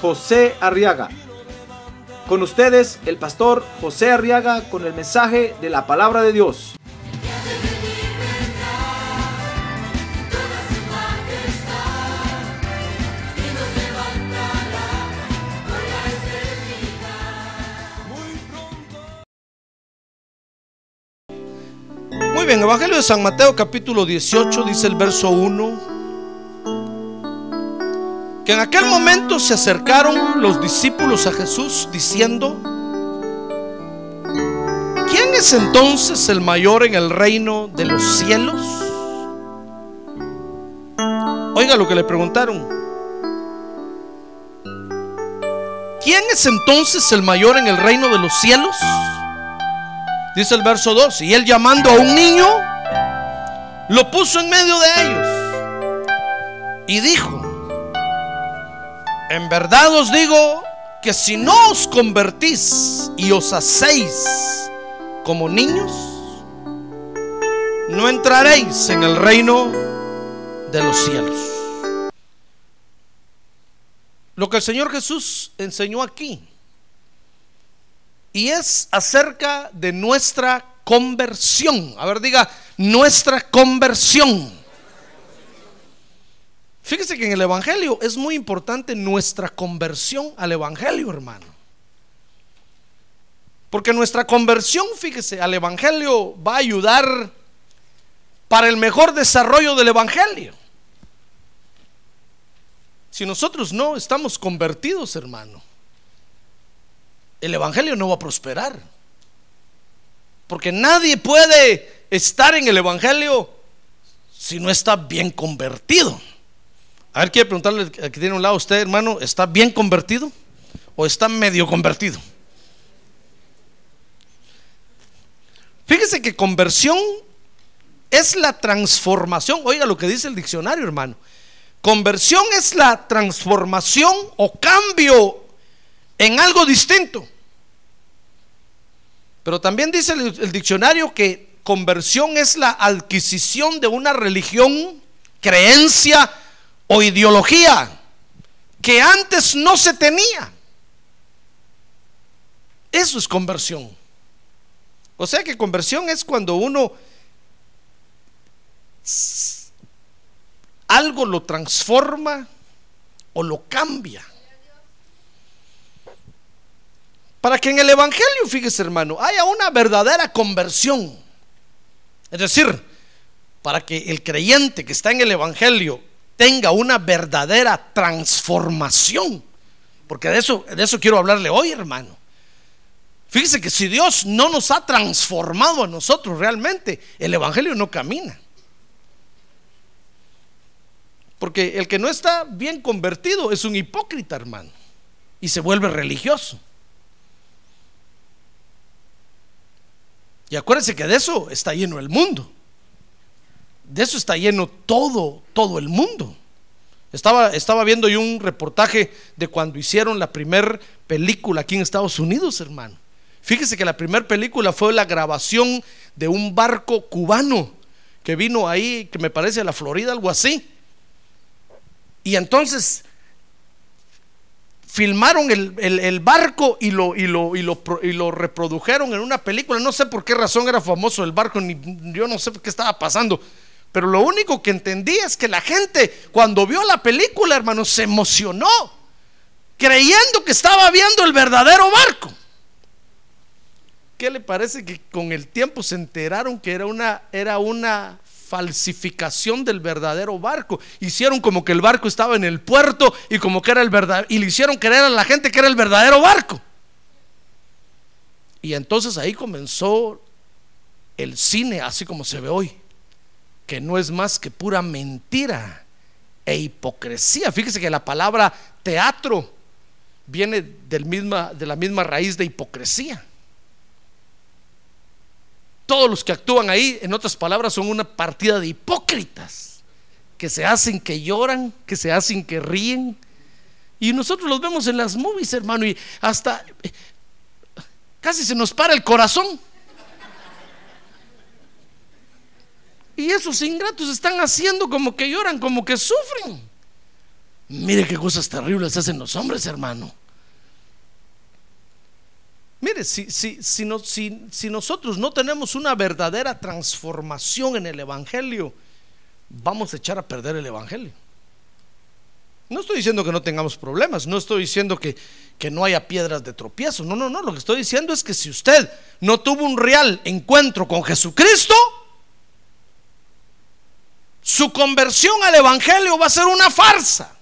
José Arriaga. Con ustedes, el pastor José Arriaga con el mensaje de la palabra de Dios. Muy bien, Evangelio de San Mateo capítulo 18 dice el verso 1. Que en aquel momento se acercaron los discípulos a Jesús diciendo, ¿quién es entonces el mayor en el reino de los cielos? Oiga lo que le preguntaron. ¿Quién es entonces el mayor en el reino de los cielos? Dice el verso 2, y él llamando a un niño, lo puso en medio de ellos y dijo, en verdad os digo que si no os convertís y os hacéis como niños, no entraréis en el reino de los cielos. Lo que el Señor Jesús enseñó aquí y es acerca de nuestra conversión. A ver, diga, nuestra conversión. Fíjese que en el Evangelio es muy importante nuestra conversión al Evangelio, hermano. Porque nuestra conversión, fíjese, al Evangelio va a ayudar para el mejor desarrollo del Evangelio. Si nosotros no estamos convertidos, hermano, el Evangelio no va a prosperar. Porque nadie puede estar en el Evangelio si no está bien convertido. A ver, quiere preguntarle al que tiene un lado, usted hermano, ¿está bien convertido o está medio convertido? Fíjese que conversión es la transformación. Oiga lo que dice el diccionario, hermano. Conversión es la transformación o cambio en algo distinto. Pero también dice el, el, diccionario que conversión es la adquisición de una religión, creencia o ideología que antes no se tenía. Eso es conversión. O sea que conversión es cuando uno algo lo transforma o lo cambia. Para que en el Evangelio, fíjese hermano, haya una verdadera conversión. Es decir, para que el creyente que está en el Evangelio tenga una verdadera transformación. Porque de eso, de eso quiero hablarle hoy, hermano. Fíjese que si Dios no nos ha transformado a nosotros realmente, el Evangelio no camina. Porque el que no está bien convertido es un hipócrita, hermano. Y se vuelve religioso. Y acuérdense que de eso está lleno el mundo. De eso está lleno todo, todo el mundo. Estaba, estaba viendo yo un reportaje de cuando hicieron la primera película aquí en Estados Unidos, hermano. Fíjese que la primera película fue la grabación de un barco cubano que vino ahí, que me parece a la Florida, algo así. Y entonces filmaron el, el, barco y lo, y, lo, y, lo, y lo, reprodujeron en una película. No sé por qué razón era famoso el barco, ni, yo no sé qué estaba pasando. Pero lo único que entendí es que la gente cuando vio la película, hermano, se emocionó, creyendo que estaba viendo el verdadero barco. ¿Qué le parece que con el tiempo se enteraron que era una, era una falsificación del verdadero barco? Hicieron como que el barco estaba en el puerto y como que era el verdadero, y le hicieron creer a la gente que era el verdadero barco. Y entonces ahí comenzó el cine así como se ve hoy, que no es más que pura mentira e hipocresía. Fíjese que la palabra teatro viene del misma, de la misma raíz de hipocresía. Todos los que actúan ahí, en otras palabras, son una partida de hipócritas que se hacen que lloran, que se hacen que ríen. Y nosotros los vemos en las movies, hermano, y hasta eh, casi se nos para el corazón. Y esos ingratos están haciendo como que lloran, como que sufren. Mire qué cosas terribles hacen los hombres, hermano. Mire, si, si, si, nosotros no tenemos una verdadera transformación en el Evangelio, vamos a echar a perder el Evangelio. No estoy diciendo que no tengamos problemas, no estoy diciendo que, que no haya piedras de tropiezo, no, no, no, lo que estoy diciendo es que si usted no tuvo un real encuentro con Jesucristo, su conversión al Evangelio va a ser una farsa,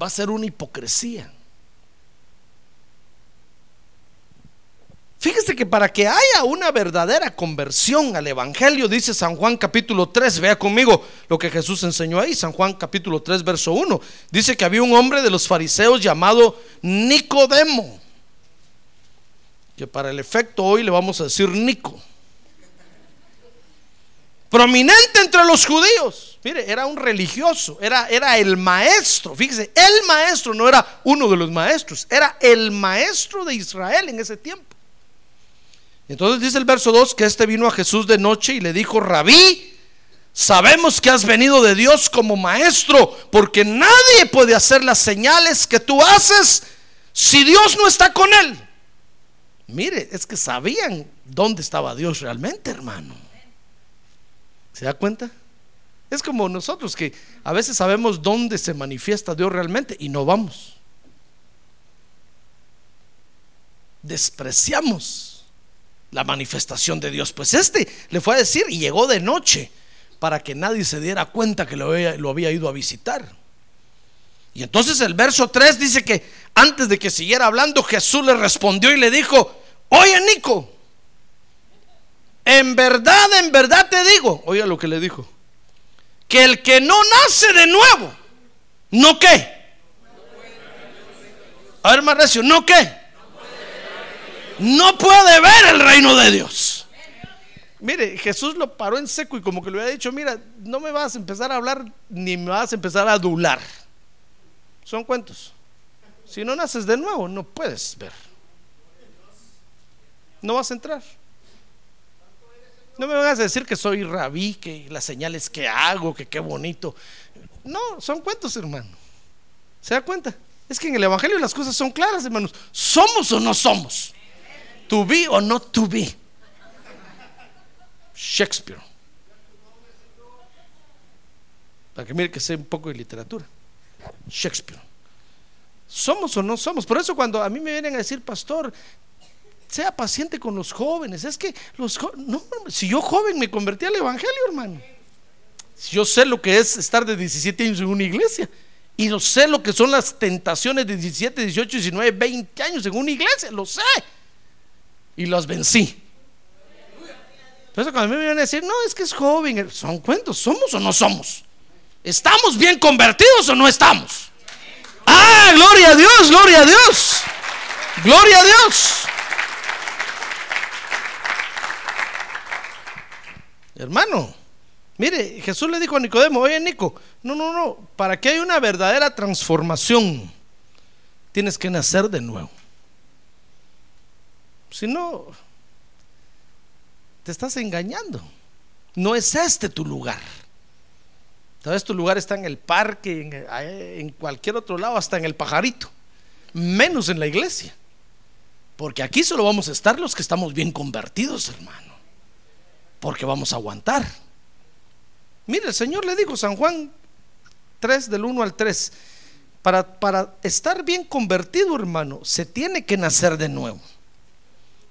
va a ser una hipocresía. Fíjese que para que haya una verdadera conversión al Evangelio, dice San Juan capítulo 3, vea conmigo lo que Jesús enseñó ahí, San Juan capítulo 3, verso 1, dice que había un hombre de los fariseos llamado Nicodemo, que para el efecto hoy le vamos a decir Nico, prominente entre los judíos, mire, era un religioso, era, era el maestro, fíjese, el maestro no era uno de los maestros, era el maestro de Israel en ese tiempo. Entonces dice el verso 2 que este vino a Jesús de noche y le dijo, rabí, sabemos que has venido de Dios como maestro, porque nadie puede hacer las señales que tú haces si Dios no está con él. Mire, es que sabían dónde estaba Dios realmente, hermano. ¿Se da cuenta? Es como nosotros que a veces sabemos dónde se manifiesta Dios realmente y no vamos. Despreciamos la manifestación de Dios. Pues este le fue a decir y llegó de noche para que nadie se diera cuenta que lo había, lo había ido a visitar. Y entonces el verso 3 dice que antes de que siguiera hablando, Jesús le respondió y le dijo, oye Nico, en verdad, en verdad te digo, oiga lo que le dijo, que el que no nace de nuevo, ¿no qué? A ver, Marrecio, ¿no qué? no puede ver el reino de Dios. Mire, Jesús lo paró en seco y como que le había dicho, mira, no me vas a empezar a hablar ni me vas a empezar a adular. Son cuentos. Si no naces de nuevo, no puedes ver. No vas a entrar. No me vas a decir que soy rabí, que las señales que hago, que qué bonito. No, son cuentos, hermano. ¿Se da cuenta? Es que en el Evangelio las cosas son claras, hermanos. ¿Somos o no somos? To be or not to be. Shakespeare. Para que mire que sé un poco de literatura. Shakespeare. ¿Somos o no somos? Por eso cuando a mí me vienen a decir, pastor, sea paciente con los jóvenes. Es que los no, si yo joven me convertí al evangelio, hermano. Yo sé lo que es estar de 17 años en una iglesia. Y no sé lo que son las tentaciones de 17, 18, 19, 20 años en una iglesia. Lo sé y los vencí. Eso cuando me vienen a decir, no, es que es joven, son cuentos, ¿somos o no somos? ¿Estamos bien convertidos o no estamos? Ah, gloria a Dios, gloria a Dios, gloria a Dios. Hermano, mire, Jesús le dijo a Nicodemo, oye Nico, no, no, no, para que haya una verdadera transformación, tienes que nacer de nuevo. Si no, te estás engañando. No es este tu lugar. Tal vez tu lugar está en el parque, en, cualquier otro lado, hasta en el pajarito. Menos en la iglesia. Porque aquí solo vamos a estar los que estamos bien convertidos, hermano. Porque vamos a aguantar. Mire, el Señor le dijo, San Juan 3 del 1 al 3, para, para estar bien convertido, hermano, se tiene que nacer de nuevo.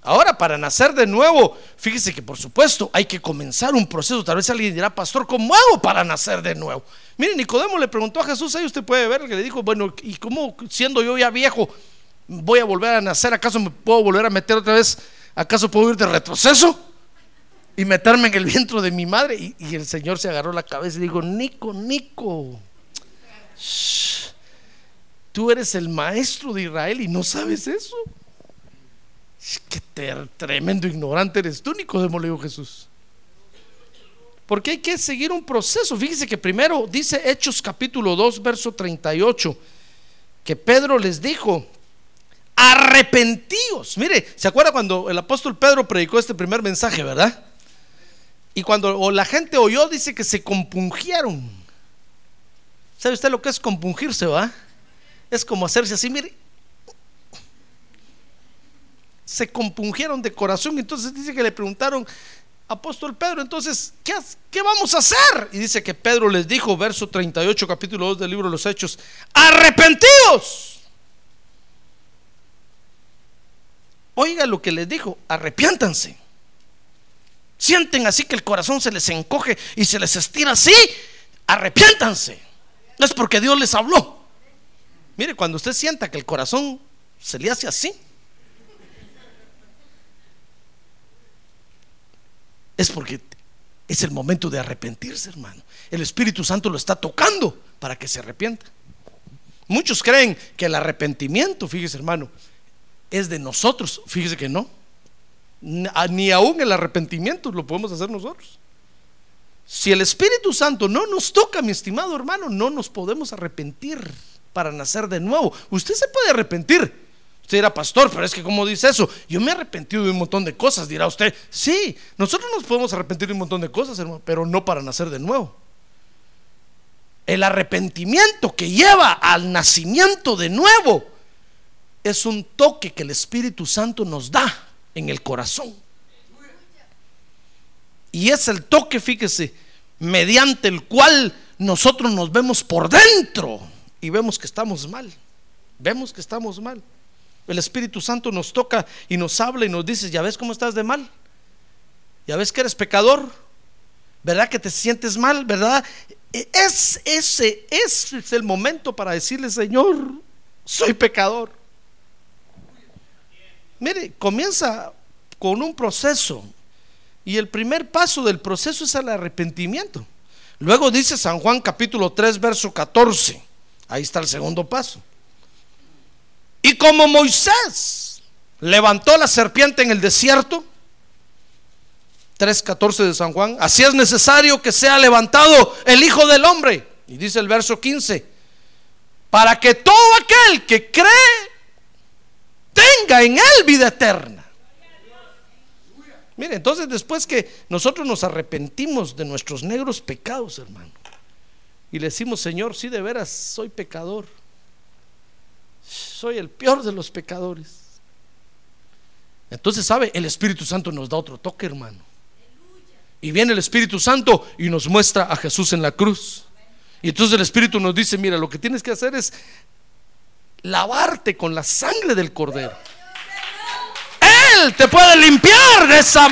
Ahora, para nacer de nuevo, fíjese que por supuesto hay que comenzar un proceso. Tal vez alguien dirá, pastor, ¿cómo hago para nacer de nuevo? Mire, Nicodemo le preguntó a Jesús, ahí usted puede ver, que le dijo, bueno, ¿y cómo siendo yo ya viejo voy a volver a nacer? ¿Acaso me puedo volver a meter otra vez? ¿Acaso puedo ir de retroceso? Y meterme en el vientre de mi madre. Y, el Señor se agarró la cabeza y dijo, Nico, Nico. Tú eres el maestro de Israel y no sabes eso. Qué tremendo ignorante eres tú, Nicodemo, le dijo Jesús. Porque hay que seguir un proceso. Fíjese que primero dice Hechos capítulo 2, verso 38, que Pedro les dijo, arrepentíos. Mire, ¿se acuerda cuando el apóstol Pedro predicó este primer mensaje, verdad? Y cuando la gente oyó, dice que se compungieron. ¿Sabe usted lo que es compungirse, va? Es como hacerse así, mire. Se compungieron de corazón. Entonces dice que le preguntaron, apóstol Pedro, entonces, ¿qué, ¿qué, vamos a hacer? Y dice que Pedro les dijo, verso 38, capítulo 2 del libro de los Hechos, arrepentidos. Oiga lo que les dijo, arrepiéntanse. Sienten así que el corazón se les encoge y se les estira así, arrepiéntanse. Es porque Dios les habló. Mire, cuando usted sienta que el corazón se le hace así, es porque es el momento de arrepentirse, hermano. El Espíritu Santo lo está tocando para que se arrepienta. Muchos creen que el arrepentimiento, fíjese, hermano, es de nosotros. Fíjese que no. Ni aún el arrepentimiento lo podemos hacer nosotros. Si el Espíritu Santo no nos toca, mi estimado hermano, no nos podemos arrepentir para nacer de nuevo. Usted se puede arrepentir. Usted dirá, pastor, pero es que como dice eso, yo me he arrepentido de un montón de cosas, dirá usted. Sí, nosotros nos podemos arrepentir de un montón de cosas, hermano, pero no para nacer de nuevo. El arrepentimiento que lleva al nacimiento de nuevo es un toque que el Espíritu Santo nos da en el corazón. Y es el toque, fíjese, mediante el cual nosotros nos vemos por dentro y vemos que estamos mal. Vemos que estamos mal. El Espíritu Santo nos toca y nos habla y nos dice, ya ves cómo estás de mal. Ya ves que eres pecador. ¿Verdad que te sientes mal? ¿Verdad? Es ese, ese es el momento para decirle, Señor, soy pecador. Mire, comienza con un proceso. Y el primer paso del proceso es el arrepentimiento. Luego dice San Juan capítulo 3, verso 14. Ahí está el segundo paso. Y como Moisés levantó la serpiente en el desierto, 3.14 de San Juan, así es necesario que sea levantado el Hijo del Hombre. Y dice el verso 15, para que todo aquel que cree en él vida eterna. Mire, entonces después que nosotros nos arrepentimos de nuestros negros pecados, hermano, y le decimos, Señor, sí de veras soy pecador, soy el peor de los pecadores. Entonces, ¿sabe? El Espíritu Santo nos da otro toque, hermano. Y viene el Espíritu Santo y nos muestra a Jesús en la cruz. Y entonces el Espíritu nos dice, mira, lo que tienes que hacer es lavarte con la sangre del cordero. Te puede limpiar de esa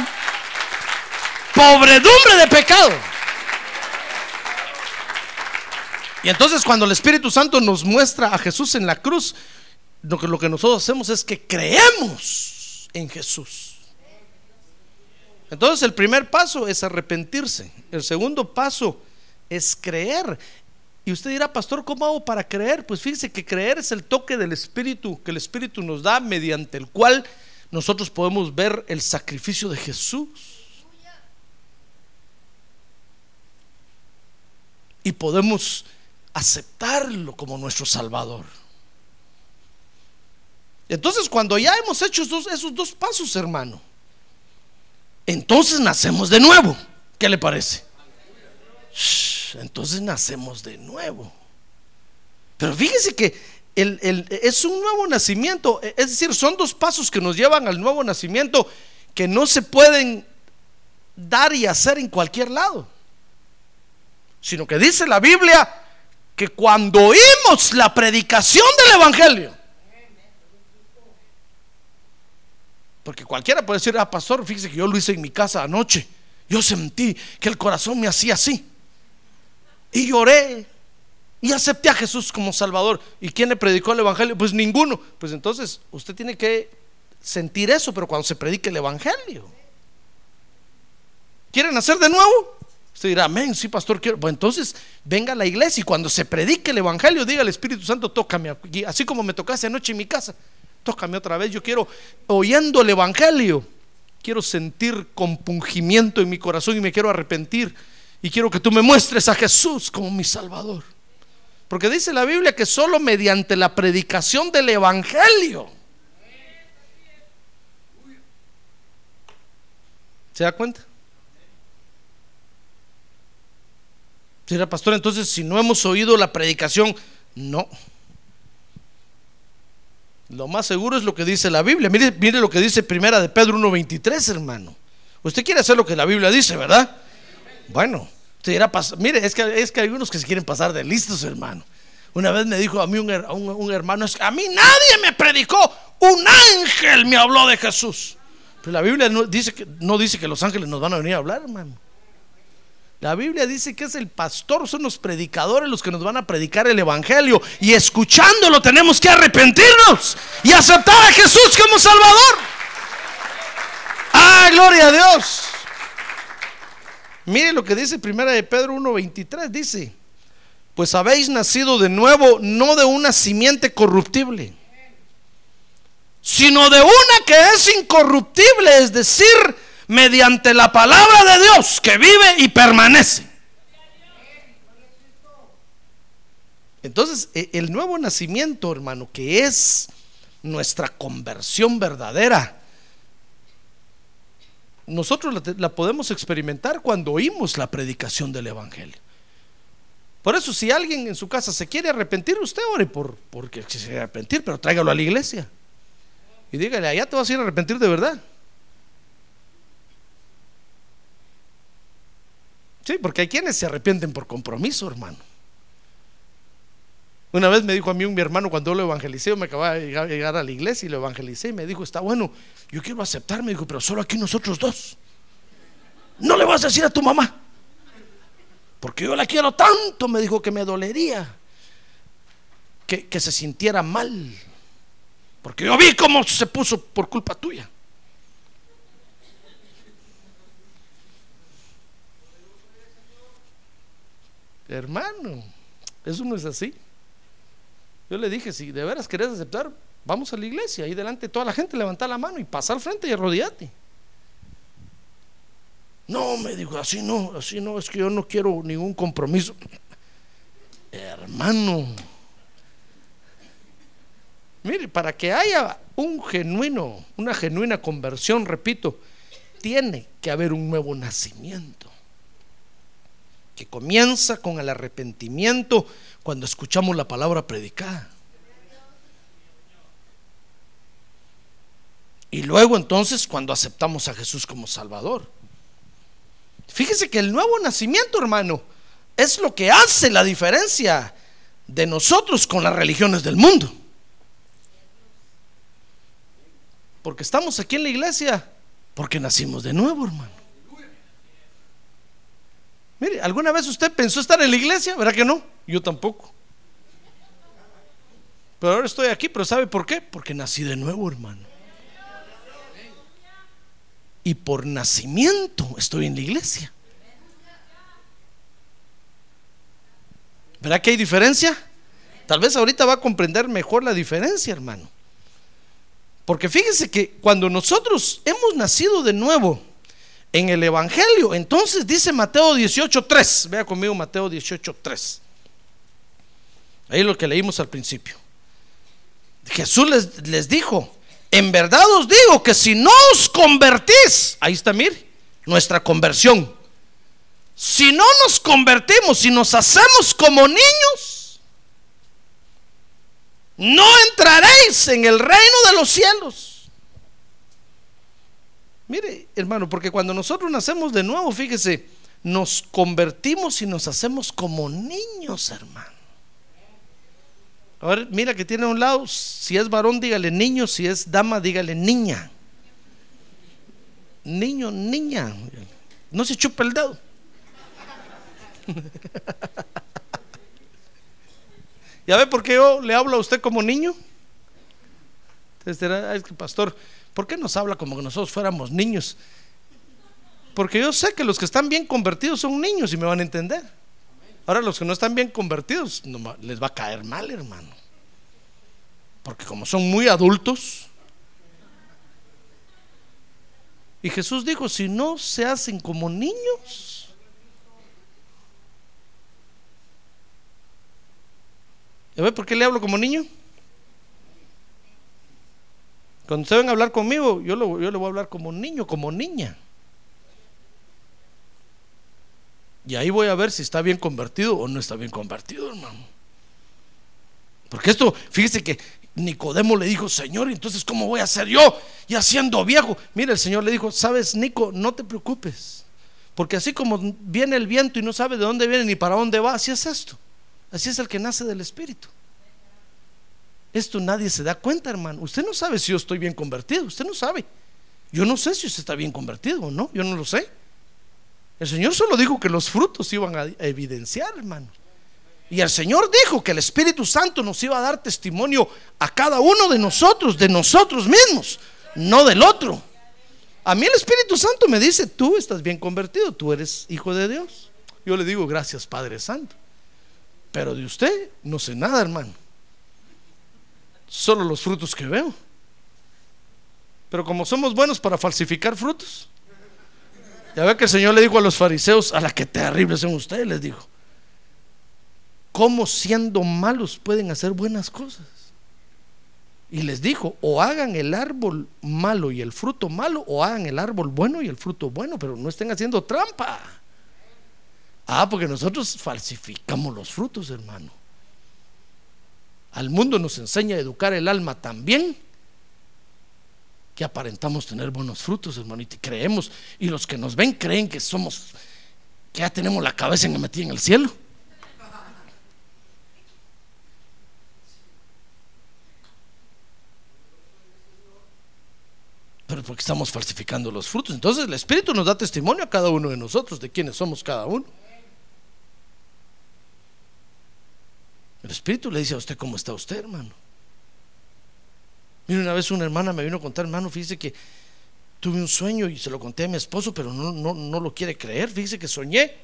pobredumbre de pecado. Y entonces cuando el Espíritu Santo nos muestra a Jesús en la cruz, lo que, lo que nosotros hacemos es que creemos en Jesús. Entonces el primer paso es arrepentirse. El segundo paso es creer. Y usted dirá, pastor, ¿cómo hago para creer? Pues fíjese que creer es el toque del Espíritu que el Espíritu nos da mediante el cual nosotros podemos ver el sacrificio de Jesús. Y podemos aceptarlo como nuestro Salvador. Entonces, cuando ya hemos hecho esos, esos dos pasos, hermano, entonces nacemos de nuevo. ¿Qué le parece? entonces nacemos de nuevo. Pero fíjese que es un nuevo nacimiento, es decir, son dos pasos que nos llevan al nuevo nacimiento que no se pueden dar y hacer en cualquier lado, sino que dice la Biblia que cuando oímos la predicación del Evangelio, porque cualquiera puede decir, ah, pastor, fíjese que yo lo hice en mi casa anoche, yo sentí que el corazón me hacía así. Y lloré. Y acepté a Jesús como Salvador. ¿Y quién le predicó el Evangelio? Pues ninguno. Pues entonces usted tiene que sentir eso, pero cuando se predique el Evangelio. ¿Quieren nacer de nuevo? Usted dirá, amén, sí, pastor, quiero. Bueno, entonces venga a la iglesia y cuando se predique el evangelio, diga al Espíritu Santo, tócame aquí, así como me tocaste anoche en mi casa, tócame otra vez. Yo quiero, oyendo el evangelio, quiero sentir compungimiento en mi corazón y me quiero arrepentir. Y quiero que tú me muestres a Jesús como mi Salvador. Porque dice la Biblia que solo mediante la predicación del evangelio. ¿Se da cuenta? Será pastor, entonces si no hemos oído la predicación, no. Lo más seguro es lo que dice la Biblia. Mire, mire lo que dice Primera de Pedro 1.23, hermano. Usted quiere hacer lo que la Biblia dice, ¿verdad? Bueno, dirá, mire, es que, es que hay unos que se quieren pasar de listos, hermano. Una vez me dijo a mí un, un, hermano, a mí nadie me predicó, un ángel me habló de Jesús. Pero la Biblia no dice que, no dice que los ángeles nos van a venir a hablar, hermano. La Biblia dice que es el pastor, son los predicadores los que nos van a predicar el Evangelio. Y escuchándolo tenemos que arrepentirnos y aceptar a Jesús como Salvador. ¡Ah, gloria a Dios! Mire lo que dice Primera de Pedro 1.23, dice, pues habéis nacido de nuevo, no de una simiente corruptible, sino de una que es incorruptible, es decir, mediante la palabra de Dios que vive y permanece. Entonces, e, el nuevo nacimiento, hermano, que es nuestra conversión verdadera, nosotros la, podemos experimentar cuando oímos la predicación del Evangelio. Por eso, si alguien en su casa se quiere arrepentir, usted ore por porque se quiere arrepentir, pero tráigalo a la iglesia. Y dígale, allá te vas a ir a arrepentir de verdad. Sí, porque hay quienes se arrepienten por compromiso, hermano. Una vez me dijo a mí un mi hermano cuando lo evangelicé, me acababa de llegar, a la iglesia y lo evangelicé y me dijo, está bueno, yo quiero aceptar, me dijo, pero solo aquí nosotros dos. No le vas a decir a tu mamá, porque yo la quiero tanto, me dijo que me dolería que, que se sintiera mal, porque yo vi cómo se puso por culpa tuya. Hermano, eso no es así. Yo le dije, si de veras querés aceptar, vamos a la iglesia. Ahí delante toda la gente levanta la mano y pasa al frente y arrodillate. No, me dijo, así no, así no, es que yo no quiero ningún compromiso. Hermano, mire, para que haya un genuino, una genuina conversión, repito, tiene que haber un nuevo nacimiento que comienza con el arrepentimiento cuando escuchamos la palabra predicada. Y luego entonces cuando aceptamos a Jesús como Salvador. Fíjese que el nuevo nacimiento, hermano, es lo que hace la diferencia de nosotros con las religiones del mundo. Porque estamos aquí en la iglesia, porque nacimos de nuevo, hermano. Mire, ¿alguna vez usted pensó estar en la iglesia? ¿Verdad que no? Yo tampoco. Pero ahora estoy aquí, pero ¿sabe por qué? Porque nací de nuevo, hermano. Y por nacimiento estoy en la iglesia. ¿Verdad que hay diferencia? Tal vez ahorita va a comprender mejor la diferencia, hermano. Porque fíjese que cuando nosotros hemos nacido de nuevo, en el Evangelio. Entonces dice Mateo 18.3, vea conmigo Mateo 18.3. Ahí lo que leímos al principio. Jesús les, les, dijo, en verdad os digo que si no os convertís, ahí está, mir nuestra conversión. Si no nos convertimos, si nos hacemos como niños, no entraréis en el reino de los cielos. Mire, hermano, porque cuando nosotros nacemos de nuevo, fíjese, nos convertimos y nos hacemos como niños, hermano. A ver, mira que tiene a un lado, si es varón, dígale niño, si es dama, dígale niña. Niño, niña. No se chupa el dedo. ¿Ya ve por qué yo le hablo a usted como niño? Entonces, es que pastor, ¿Por qué nos habla como que nosotros fuéramos niños? Porque yo sé que los que están bien convertidos son niños y me van a entender. Ahora los que no están bien convertidos no, les va a caer mal, hermano. Porque como son muy adultos. Y Jesús dijo, si no se hacen como niños, ¿Ya ve por qué le hablo como niño? Cuando se ven a hablar conmigo, yo, yo le voy a hablar como niño, como niña. Y ahí voy a ver si está bien convertido o no está bien convertido, hermano. Porque esto, fíjese que Nicodemo le dijo, Señor, entonces ¿cómo voy a ser yo? Ya siendo viejo. Mira, el Señor le dijo, sabes, Nico, no te preocupes. Porque así como viene el viento y no sabe de dónde viene ni para dónde va, así es esto. Así es el que nace del Espíritu. Esto nadie se da cuenta, hermano. Usted no sabe si yo estoy bien convertido. Usted no sabe. Yo no sé si usted está bien convertido o no. Yo no lo sé. El Señor solo dijo que los frutos iban a evidenciar, hermano. Y el Señor dijo que el Espíritu Santo nos iba a dar testimonio a cada uno de nosotros, de nosotros mismos, no del otro. A mí el Espíritu Santo me dice, tú estás bien convertido, tú eres hijo de Dios. Yo le digo, gracias Padre Santo. Pero de usted no sé nada, hermano. Solo los frutos que veo. Pero como somos buenos para falsificar frutos, ya ve que el Señor le dijo a los fariseos, a la que terribles son ustedes, les dijo, ¿cómo siendo malos pueden hacer buenas cosas? Y les dijo, o hagan el árbol malo y el fruto malo, o hagan el árbol bueno y el fruto bueno, pero no estén haciendo trampa. Ah, porque nosotros falsificamos los frutos, hermano. Al mundo nos enseña a educar el alma también que aparentamos tener buenos frutos, hermano, y creemos, y los que nos ven creen que somos, que ya tenemos la cabeza metida en el cielo. Pero porque estamos falsificando los frutos. Entonces el Espíritu nos da testimonio a cada uno de nosotros de quiénes somos cada uno. El Espíritu le dice a usted cómo está usted, hermano. Mira, una vez una hermana me vino a contar, hermano, fíjese que tuve un sueño y se lo conté a mi esposo, pero no, no, no lo quiere creer. Fíjese que soñé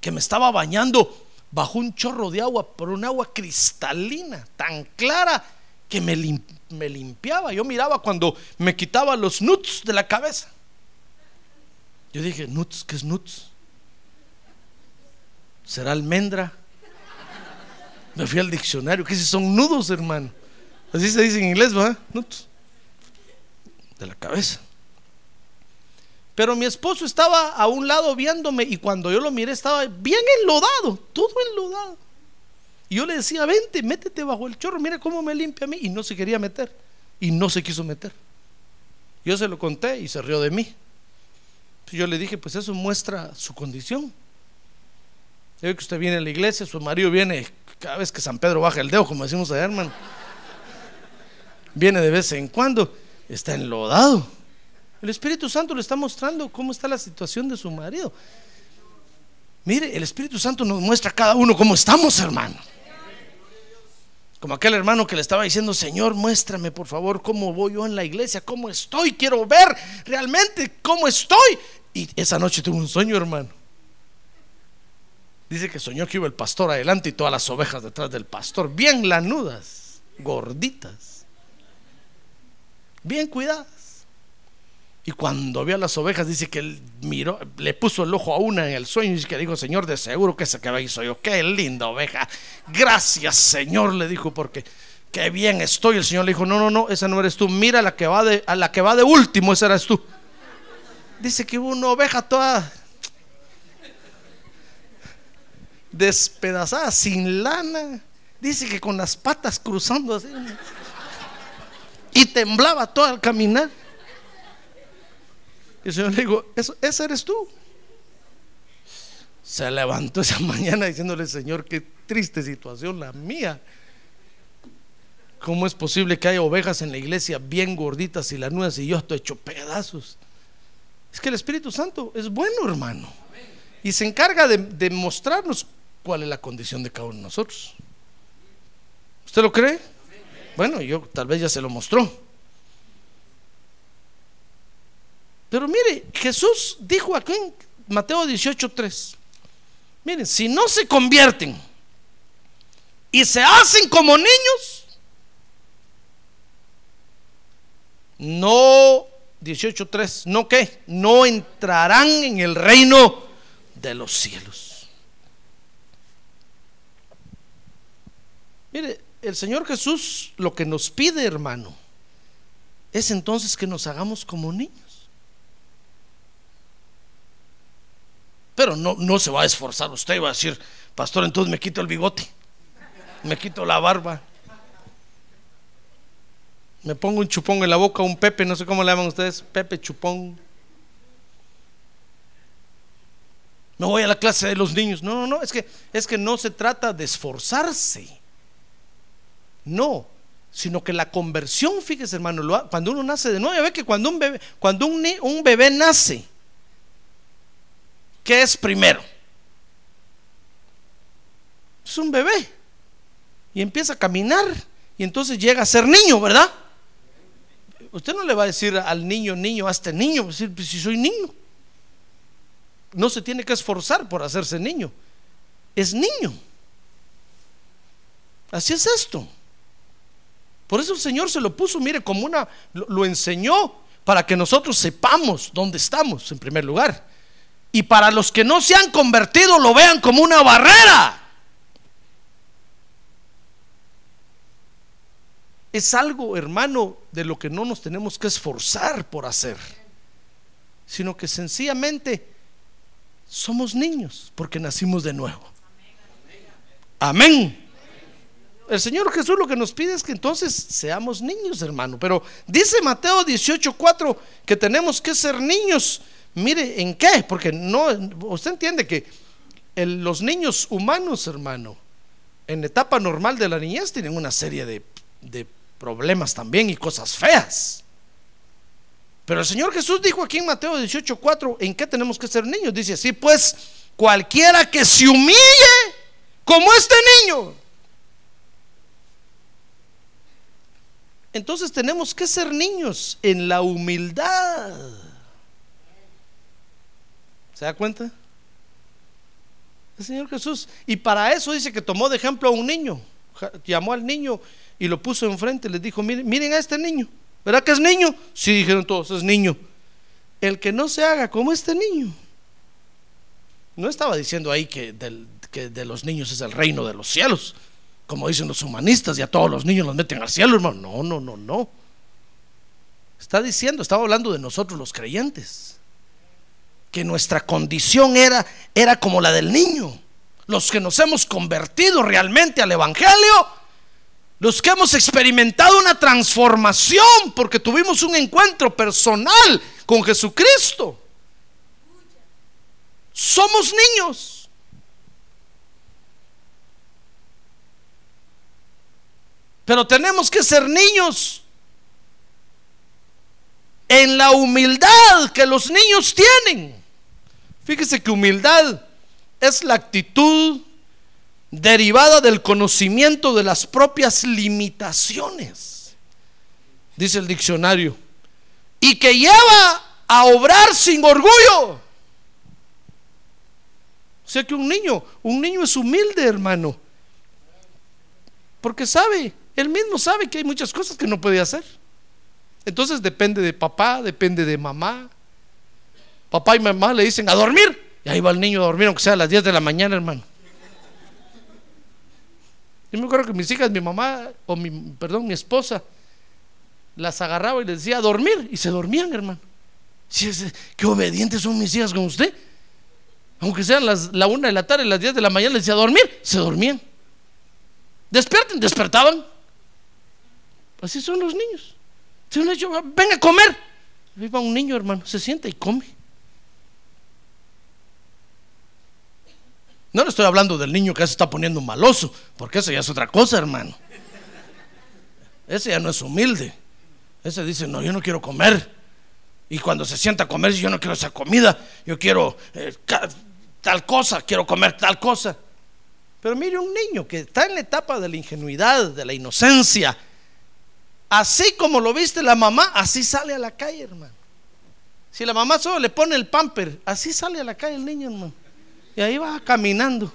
que me estaba bañando bajo un chorro de agua, por un agua cristalina, tan clara que me, me limpiaba. Yo miraba cuando me quitaba los nuts de la cabeza. Yo dije, nuts, ¿qué es nuts? ¿Será almendra? Me fui al diccionario, ¿qué si son nudos, hermano? Así se dice en inglés, ¿va? De la cabeza. Pero mi esposo estaba a un lado viéndome y cuando yo lo miré estaba bien enlodado, todo enlodado. Y yo le decía, vente, métete bajo el chorro, mira cómo me limpia a mí. Y no se quería meter. Y no se quiso meter. Yo se lo conté y se rió de mí. Yo le dije, pues eso muestra su condición. Yo que usted viene a la iglesia, su marido viene cada vez que San Pedro baja el dedo, como decimos allá, hermano viene de vez en cuando, está enlodado. El Espíritu Santo le está mostrando cómo está la situación de su marido. Mire, el Espíritu Santo nos muestra a cada uno cómo estamos, hermano. Como aquel hermano que le estaba diciendo, Señor, muéstrame por favor cómo voy yo en la iglesia, cómo estoy, quiero ver realmente cómo estoy. Y esa noche tuvo un sueño, hermano. Dice que soñó que iba el pastor adelante y todas las ovejas detrás del pastor, bien lanudas, gorditas bien cuidadas. Y cuando vio a las ovejas, dice que él miró, le puso el ojo a una en el sueño y que dijo, Señor, de seguro que ese que soy yo. Qué linda oveja. Gracias, Señor, le dijo, porque qué bien estoy. El Señor le dijo, no, no, no, esa no eres tú. Mira la que va de, a la que va de último, esa eres tú. Dice que hubo una oveja toda despedazada, sin lana. Dice que con las patas cruzando así y temblaba todo al caminar. Y el Señor le dijo, Eso, ese eres tú. Se levantó esa mañana diciéndole, Señor, qué triste situación la mía. ¿Cómo es posible que haya ovejas en la iglesia bien gorditas y lanudas y yo estoy hecho pedazos? Es que el Espíritu Santo es bueno, hermano. Y se encarga de mostrarnos cuál es la condición de cada uno de nosotros. ¿Usted lo cree? Bueno, yo tal vez ya se lo mostró. Pero mire, Jesús dijo aquí en Mateo 18:3. Miren, si no se convierten y se hacen como niños, no 18.3, no qué, no entrarán en el reino de los cielos. Mire, el Señor Jesús lo que nos pide, hermano, es entonces que nos hagamos como niños. Pero no, no se va a esforzar usted y va a decir, pastor, entonces me quito el bigote, me quito la barba, me pongo un chupón en la boca, un pepe, no sé cómo le llaman ustedes, pepe chupón. Me voy a la clase de los niños. No, no, no, es que, es que no se trata de esforzarse. No, sino que la conversión, fíjese hermano, cuando uno nace de nuevo, ve que cuando un bebé, cuando un, bebé nace, ¿qué es primero? Es un bebé. Y empieza a caminar. Y entonces llega a ser niño, ¿verdad? Usted no le va a decir al niño, niño, hasta niño, decir, pues, si soy niño. No se tiene que esforzar por hacerse niño. Es niño. Así es esto. Por eso el Señor se lo puso, mire, como una, lo, lo enseñó para que nosotros sepamos dónde estamos, en primer lugar. Y para los que no se han convertido, lo vean como una barrera. es algo, hermano, de lo que no nos tenemos que esforzar por hacer, sino que sencillamente somos niños porque nacimos de nuevo. Amén. El Señor Jesús lo que nos pide es que entonces seamos niños, hermano. Pero dice Mateo 18:4 que tenemos que ser niños. Mire, ¿en qué? Porque no, usted entiende que los niños humanos, hermano, en etapa normal de la niñez tienen una serie de, de problemas también y cosas feas. Pero el Señor Jesús dijo aquí en Mateo 18:4, ¿en qué tenemos que ser niños? Dice así, pues cualquiera que se humille como este niño. Entonces tenemos que ser niños en la humildad. ¿Se da cuenta? El Señor Jesús. Y para eso dice que tomó de ejemplo a un niño. Llamó al niño y lo puso enfrente y les dijo, miren, miren a este niño, ¿verdad que es niño? Sí, dijeron todos, es niño. El que no se haga como este niño. No estaba diciendo ahí que, que de los niños es el reino de los cielos, como dicen los humanistas, y a todos los niños los meten al cielo, hermano. No, no, no, no. Está diciendo, estaba hablando de nosotros los creyentes, que nuestra condición era, era como la del niño. Los que nos hemos convertido realmente al Evangelio, los que hemos experimentado una transformación porque tuvimos un encuentro personal con Jesucristo. Somos niños. Pero tenemos que ser niños en la humildad que los niños tienen. Fíjese que humildad es la actitud derivada del conocimiento de las propias limitaciones, dice el diccionario, y que lleva a obrar sin orgullo. O sea que un niño, un niño es humilde, hermano, porque sabe, él mismo sabe que hay muchas cosas que no puede hacer. Entonces depende de papá, depende de mamá. Papá y mamá le dicen a dormir, y ahí va el niño a dormir, aunque sea a las 10 de la mañana, hermano. Yo me acuerdo que mis hijas, mi mamá, o mi, perdón, mi esposa, las agarraba y les decía a dormir y se dormían, hermano. qué obedientes son mis hijas con usted. Aunque sean las, la una de la tarde, las 10 de la mañana, les decía a dormir, se dormían. Despierten, despertaban. Así son los niños. Si uno dicho, venga a comer. Ahí va un niño, hermano, se sienta y come. No le estoy hablando del niño que se está poniendo maloso, porque eso ya es otra cosa, hermano. Ese ya no es humilde. Ese dice, no, yo no quiero comer. Y cuando se sienta a comer, yo no quiero esa comida, yo quiero eh, tal cosa, quiero comer tal cosa. Pero mire un niño que está en la etapa de la ingenuidad, de la inocencia. Así como lo viste la mamá, así sale a la calle, hermano. Si la mamá solo le pone el pamper, así sale a la calle el niño, hermano. Y ahí va caminando.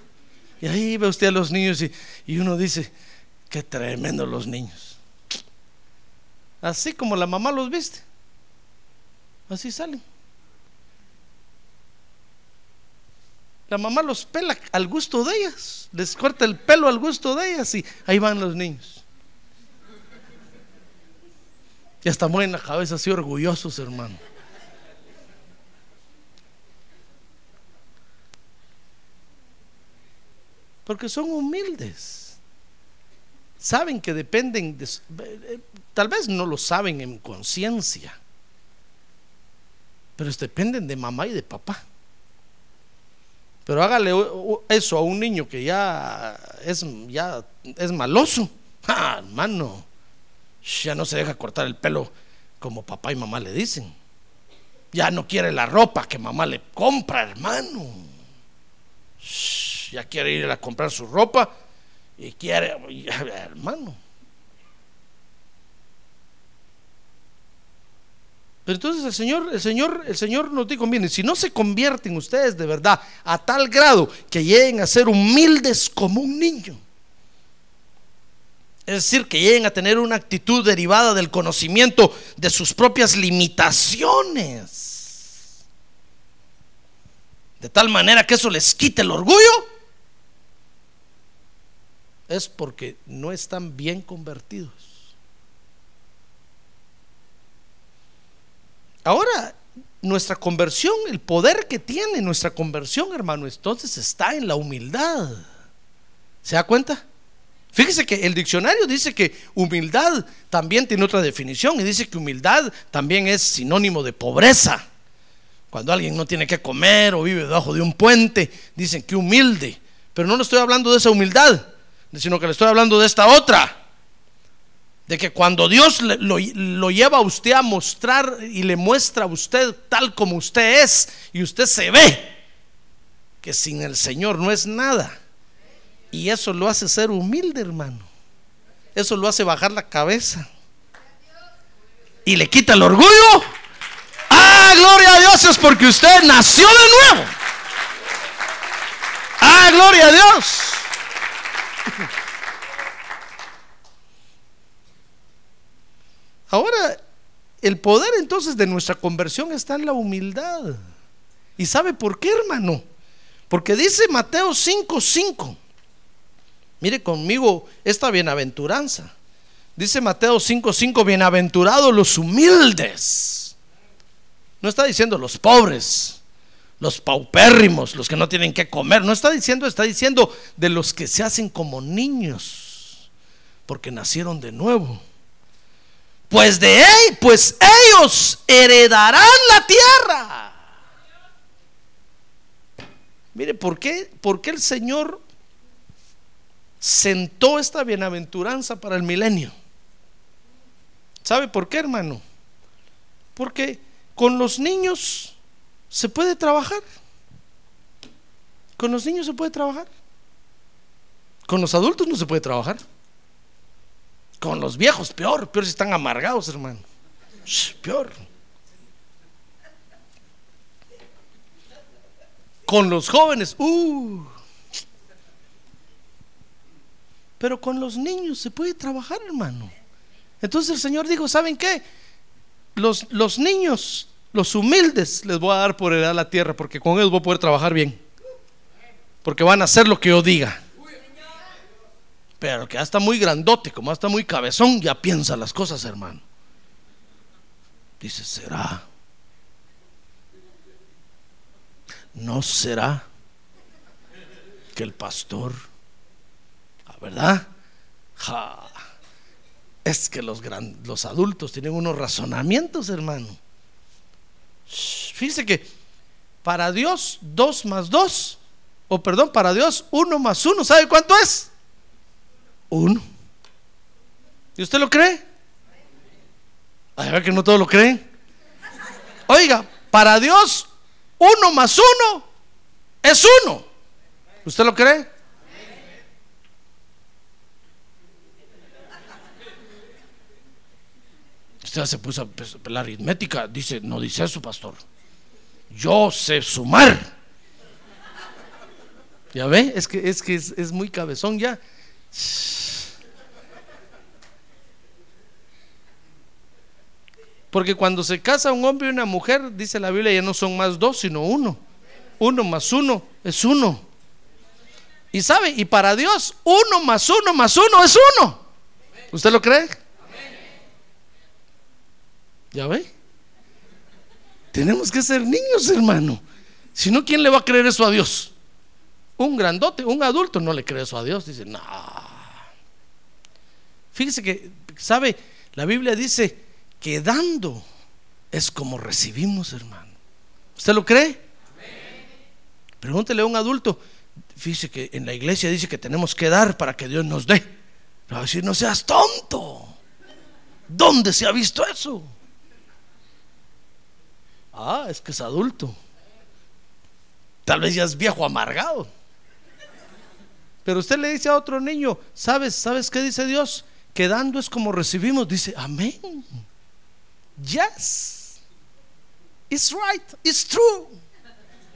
Y ahí ve usted a los niños y, y uno dice, qué tremendo los niños. Así como la mamá los viste. Así salen. La mamá los pela al gusto de ellas, les corta el pelo al gusto de ellas y ahí van los niños. Y hasta mueven la cabeza así orgullosos, hermano. Porque son humildes. Saben que dependen de... Eh, tal vez no lo saben en conciencia, pero dependen de mamá y de papá. Pero hágale eso a un niño que ya es, ya es maloso. Ah, hermano, ya no se deja cortar el pelo como papá y mamá le dicen. Ya no quiere la ropa que mamá le compra, hermano. Ya quiere ir a comprar su ropa y quiere, hermano. Pero entonces el Señor, el Señor, el Señor nos dijo, miren, si no se convierten ustedes de verdad a tal grado que lleguen a ser humildes como un niño, es decir, que lleguen a tener una actitud derivada del conocimiento de sus propias limitaciones, de tal manera que eso les quite el orgullo, es porque no están bien convertidos. Ahora, nuestra conversión, el poder que tiene nuestra conversión, hermano, entonces está en la humildad. ¿Se da cuenta? Fíjese que el diccionario dice que humildad también tiene otra definición y dice que humildad también es sinónimo de pobreza. Cuando alguien no tiene que comer o vive debajo de un puente, dicen que humilde. Pero no le estoy hablando de esa humildad, sino que le estoy hablando de esta otra de que cuando Dios lo, lleva a usted a mostrar y le muestra a usted tal como usted es y usted se ve que sin el Señor no es nada. Y eso lo hace ser humilde, hermano. Eso lo hace bajar la cabeza. Y le quita el orgullo. Ah, gloria a Dios, es porque usted nació de nuevo. Ah, gloria a Dios. Ahora, el poder entonces de nuestra conversión está en la humildad. ¿Y sabe por qué, hermano? Porque dice Mateo 5:5. Mire conmigo esta bienaventuranza. Dice Mateo 5:5, bienaventurados los humildes. No está diciendo los pobres, los paupérrimos, los que no tienen que comer. No está diciendo, está diciendo de los que se hacen como niños, porque nacieron de nuevo. Pues de pues ellos heredarán la tierra. Mire, ¿por qué, ¿por qué el Señor sentó esta bienaventuranza para el milenio? ¿Sabe por qué, hermano? Porque con los niños se puede trabajar. Con los niños se puede trabajar. Con los adultos no se puede trabajar. Con los viejos, peor, peor si están amargados, hermano. peor. Con los jóvenes, uh. Pero con los niños se puede trabajar, hermano. Entonces el Señor dijo, ¿saben qué? Los, los niños, los humildes, les voy a dar por heredar la tierra, porque con ellos voy a poder trabajar bien. Porque van a hacer lo que yo diga. Pero que ya está muy grandote, como ya está muy cabezón, ya piensa las cosas, hermano. Dice, ¿será? ¿No será que el pastor, verdad? es que los, los adultos tienen unos razonamientos, hermano. Fíjese que para Dios dos más dos, o perdón, para Dios uno más uno, ¿sabe cuánto es? Uno. ¿Y usted lo cree? A ver que no todos lo creen. Oiga, para Dios, uno más uno es uno. ¿Usted lo cree? Usted ya se puso a pues, la aritmética. Dice, no dice eso, pastor. Yo sé sumar. ¿Ya ve? Es que es, que es, es muy cabezón ya. Porque cuando se casa un hombre y una mujer, dice la Biblia, ya no son más dos, sino uno. Uno más uno es uno. Y sabe, y para Dios, uno más uno más uno es uno. ¿Usted lo cree? ¿Ya ve? Tenemos que ser niños, hermano. Si no, ¿quién le va a creer eso a Dios? Un grandote, un adulto no le cree eso a Dios. Dice, no. Fíjese que, ¿sabe? La Biblia dice que dando es como recibimos, hermano. ¿Usted lo cree? Pregúntele a un adulto. Fíjese que en la iglesia dice que tenemos que dar para que Dios nos dé. Va a decir, no seas tonto. ¿Dónde se ha visto eso? Ah, es que es adulto. Tal vez ya es viejo amargado. Pero usted le dice a otro niño, ¿sabes? ¿Sabes qué dice Dios? Que dando es como recibimos. Dice, amén. Yes. It's right. It's true.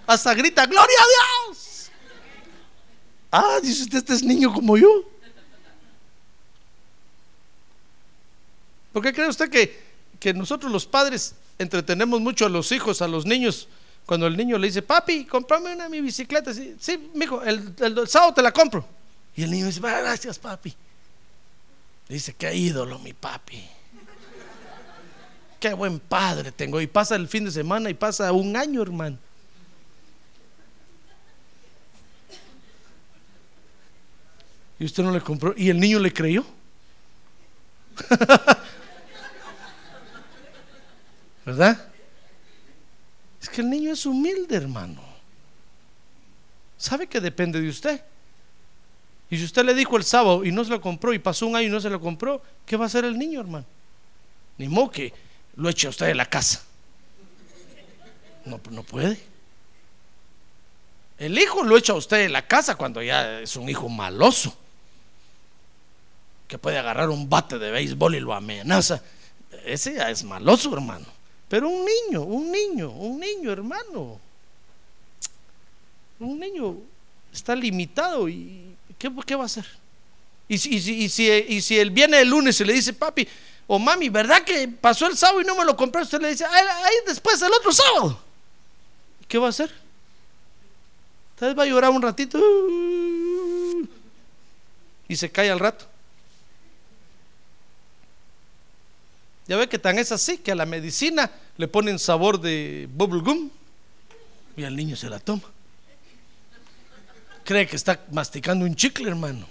Hasta grita, gloria a Dios. Ah, dice usted, este es niño como yo. ¿Por qué cree usted que, que nosotros los padres entretenemos mucho a los hijos, a los niños? Cuando el niño le dice, papi, comprame una mi bicicleta. Sí, sí mijo, el, sábado te la compro. Y el niño dice, gracias, papi. Dice, qué ídolo, mi papi. Qué buen padre tengo. Y pasa el fin de semana y pasa un año, hermano. Y usted no le compró. Y el niño le creyó. ¿Verdad? Es que el niño es humilde, hermano. Sabe que depende de usted. Y si usted le dijo el sábado y no se lo compró y pasó un año y no se lo compró, ¿qué va a hacer el niño, hermano? Ni modo que lo eche a usted de la casa. No, no puede. El hijo lo echa a usted de la casa cuando ya es un hijo maloso. Que puede agarrar un bate de béisbol y lo amenaza. Ese ya es maloso, hermano. Pero un niño, un niño, un niño, hermano. Un niño está limitado y ¿qué, qué va a hacer? Y si, y, si, y si él viene el lunes y le dice, papi o mami, ¿verdad que pasó el sábado y no me lo compré? Usted le dice, ahí después el otro sábado. ¿Qué va a hacer? Tal vez va a llorar un ratito y se cae al rato. Ya ve que tan es así que a la medicina le ponen sabor de bubble gum y al niño se la toma. Cree que está masticando un chicle, hermano.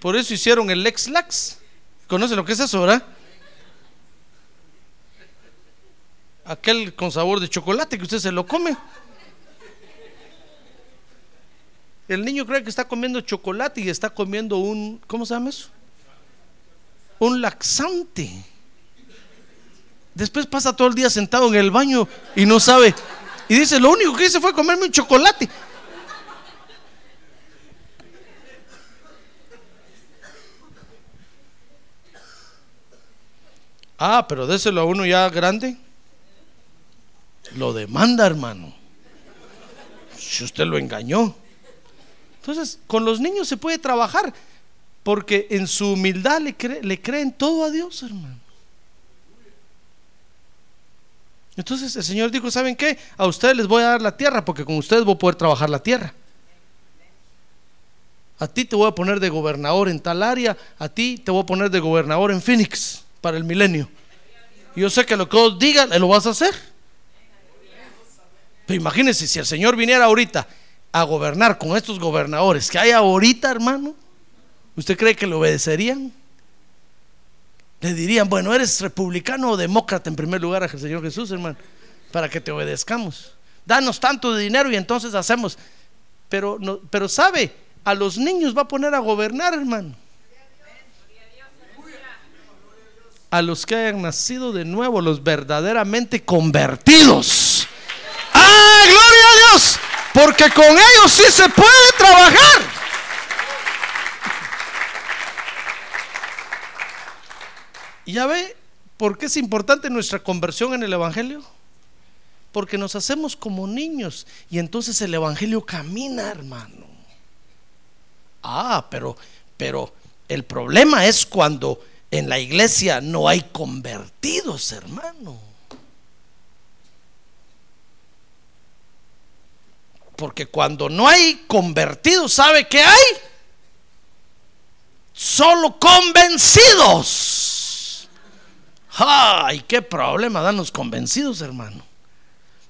Por eso hicieron el Lex Lax. ¿Conoce lo que es eso, verdad? Aquel con sabor de chocolate que usted se lo come. El niño cree que está comiendo chocolate y está comiendo un, ¿cómo se llama eso? Un laxante. Después pasa todo el día sentado en el baño y no sabe. Y dice, lo único que hice fue comerme un chocolate. Ah, pero déselo a uno ya grande. Lo demanda, hermano. Si usted lo engañó. Entonces, con los niños se puede trabajar porque en su humildad le, le creen todo a Dios, hermano. Entonces el Señor dijo, ¿saben qué? A ustedes les voy a dar la tierra porque con ustedes voy a poder trabajar la tierra. A ti te voy a poner de gobernador en tal área, a ti te voy a poner de gobernador en Phoenix para el milenio. yo sé que lo que os diga, lo vas a hacer. Pero imagínense si el Señor viniera ahorita a gobernar con estos gobernadores que hay ahorita, hermano, ¿usted cree que le obedecerían? Le dirían, bueno, eres republicano o demócrata en primer lugar al Señor Jesús, hermano, para que te obedezcamos. Danos tanto de dinero y entonces hacemos. Pero, no, pero sabe, a los niños va a poner a gobernar, hermano. A los que hayan nacido de nuevo, los verdaderamente convertidos. ¡Ah, gloria a Dios! Porque con ellos sí se puede trabajar. ¿Ya ve por qué es importante nuestra conversión en el Evangelio? Porque nos hacemos como niños y entonces el Evangelio camina, hermano. Ah, pero, pero el problema es cuando en la iglesia no hay convertidos, hermano. Porque cuando no hay convertidos, ¿sabe qué hay? Solo convencidos. ¡Ay, qué problema dan los convencidos, hermano!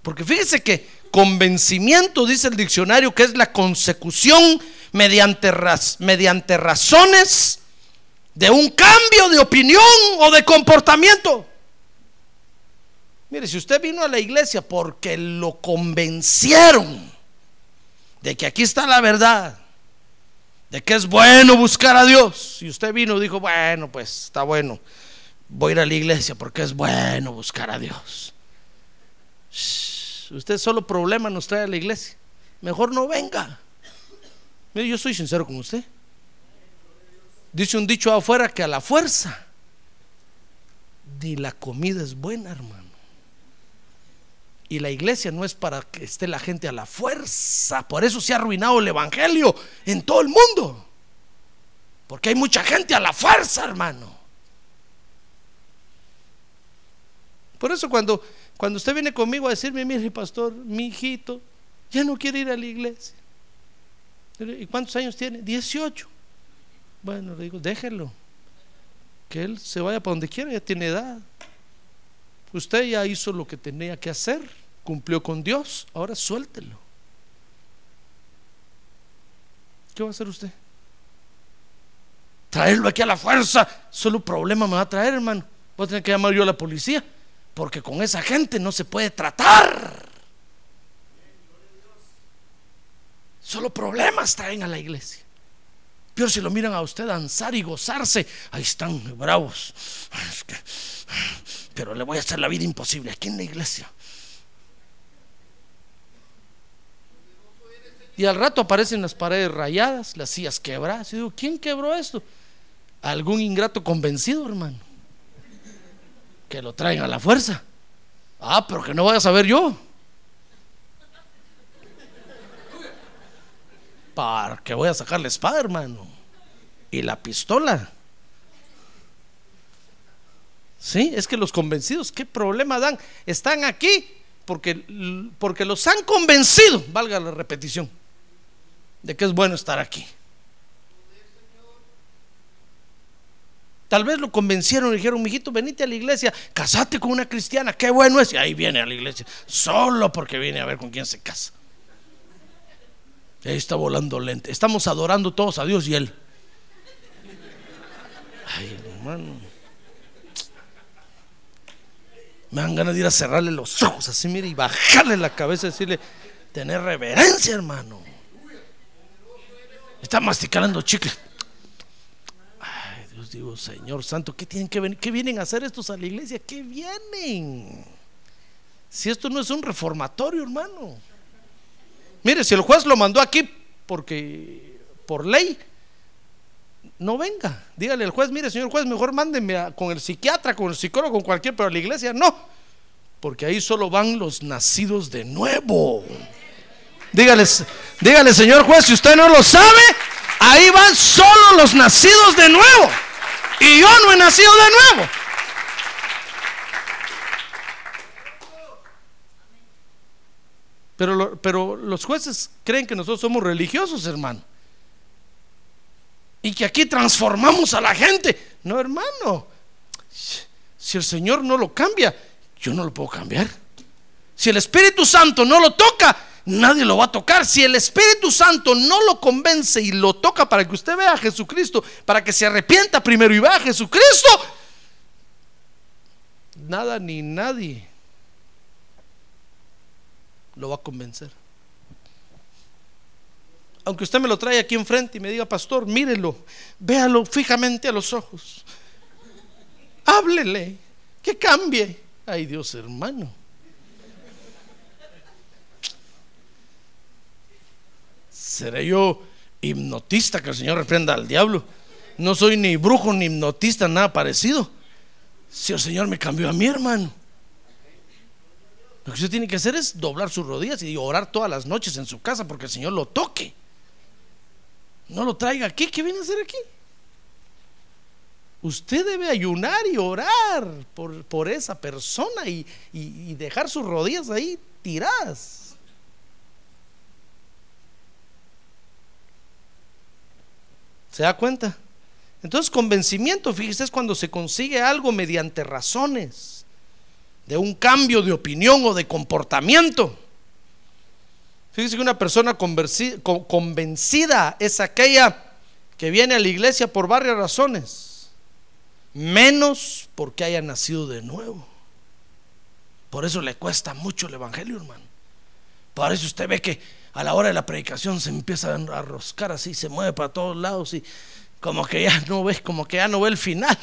Porque fíjese que convencimiento, dice el diccionario, que es la consecución mediante, mediante razones de un cambio de opinión o de comportamiento. Mire, si usted vino a la iglesia porque lo convencieron de que aquí está la verdad, de que es bueno buscar a Dios, y usted vino y dijo, bueno, pues está bueno, voy a ir a la iglesia porque es bueno buscar a Dios. usted solo problema nos trae a la iglesia. Mejor no venga. Mire, yo soy sincero con usted. Dice un dicho afuera que a la fuerza ni la comida es buena, hermano. Y la iglesia no es para que esté la gente a la fuerza. Por eso se ha arruinado el evangelio en todo el mundo. Porque hay mucha gente a la fuerza, hermano. Por eso cuando, cuando usted viene conmigo a decirme, mire pastor, mi hijito, ya no quiere ir a la iglesia. ¿Y cuántos años tiene? 18. Bueno, le digo, déjelo. Que él se vaya para donde quiera, ya tiene edad. Usted ya hizo lo que tenía que hacer, cumplió con Dios, ahora suéltelo. ¿Qué va a hacer usted? Traerlo aquí a la fuerza, solo problema me va a traer, hermano. Voy a tener que llamar yo a la policía, porque con esa gente no se puede tratar. Solo problemas traen a la iglesia. Peor si lo miran a usted danzar y gozarse. Ahí están bravos. Pero le voy a hacer la vida imposible aquí en la iglesia. Y al rato aparecen las paredes rayadas, las sillas quebradas. Y digo, ¿quién quebró esto? Algún ingrato convencido, hermano. Que lo traen a la fuerza. Ah, pero que no vaya a saber yo. ¿Para que voy a sacar la espada, hermano? Y la pistola. Sí, es que los convencidos, ¿qué problema dan? Están aquí porque, porque los han convencido, valga la repetición, de que es bueno estar aquí. Tal vez lo convencieron y dijeron, mijito, venite a la iglesia, casate con una cristiana, qué bueno es. Y ahí viene a la iglesia, solo porque viene a ver con quién se casa. Ahí está volando lente. Estamos adorando todos a Dios y Él. Ay, hermano. Me dan ganas de ir a cerrarle los ojos así, mire, y bajarle la cabeza y decirle, tener reverencia, hermano. Está masticando chicle. Ay, Dios digo, Señor Santo, ¿qué tienen que venir? ¿Qué vienen a hacer estos a la iglesia? ¿Qué vienen? Si esto no es un reformatorio, hermano. Mire, si el juez lo mandó aquí porque por ley, no venga. Dígale al juez, mire, señor juez, mejor mándeme con el psiquiatra, con el psicólogo, con cualquier, pero a la iglesia no. Porque ahí solo van los nacidos de nuevo. Dígale, dígale, señor juez, si usted no lo sabe, ahí van solo los nacidos de nuevo. Y yo no he nacido de nuevo. Pero, los jueces creen que nosotros somos religiosos, hermano. Y que aquí transformamos a la gente. No, hermano. Si el Señor no lo cambia, yo no lo puedo cambiar. Si el Espíritu Santo no lo toca, nadie lo va a tocar. Si el Espíritu Santo no lo convence y lo toca para que usted vea a Jesucristo, para que se arrepienta primero y vea a Jesucristo, nada ni nadie lo va a convencer. Aunque usted me lo trae aquí enfrente y me diga, pastor, mírelo, véalo fijamente a los ojos. Háblele, que cambie. Ay Dios hermano. ¿Seré yo hipnotista que el Señor reprenda al diablo? No soy ni brujo ni hipnotista, nada parecido. Si el Señor me cambió a mi hermano. Lo que usted tiene que hacer es doblar sus rodillas y orar todas las noches en su casa porque el Señor lo toque. No lo traiga aquí. ¿Qué viene a hacer aquí? Usted debe ayunar y orar por, por esa persona y, y dejar sus rodillas ahí tiradas. ¿Se da cuenta? Entonces, convencimiento, fíjese, es cuando se consigue algo mediante razones de un cambio de opinión o de comportamiento. Fíjese que una persona convencida es aquella que viene a la iglesia por varias razones, menos porque haya nacido de nuevo. Por eso le cuesta mucho el evangelio, hermano. Por eso usted ve que a la hora de la predicación se empieza a roscar así, se mueve para todos lados y como que ya no ve, como que ya no ve el final.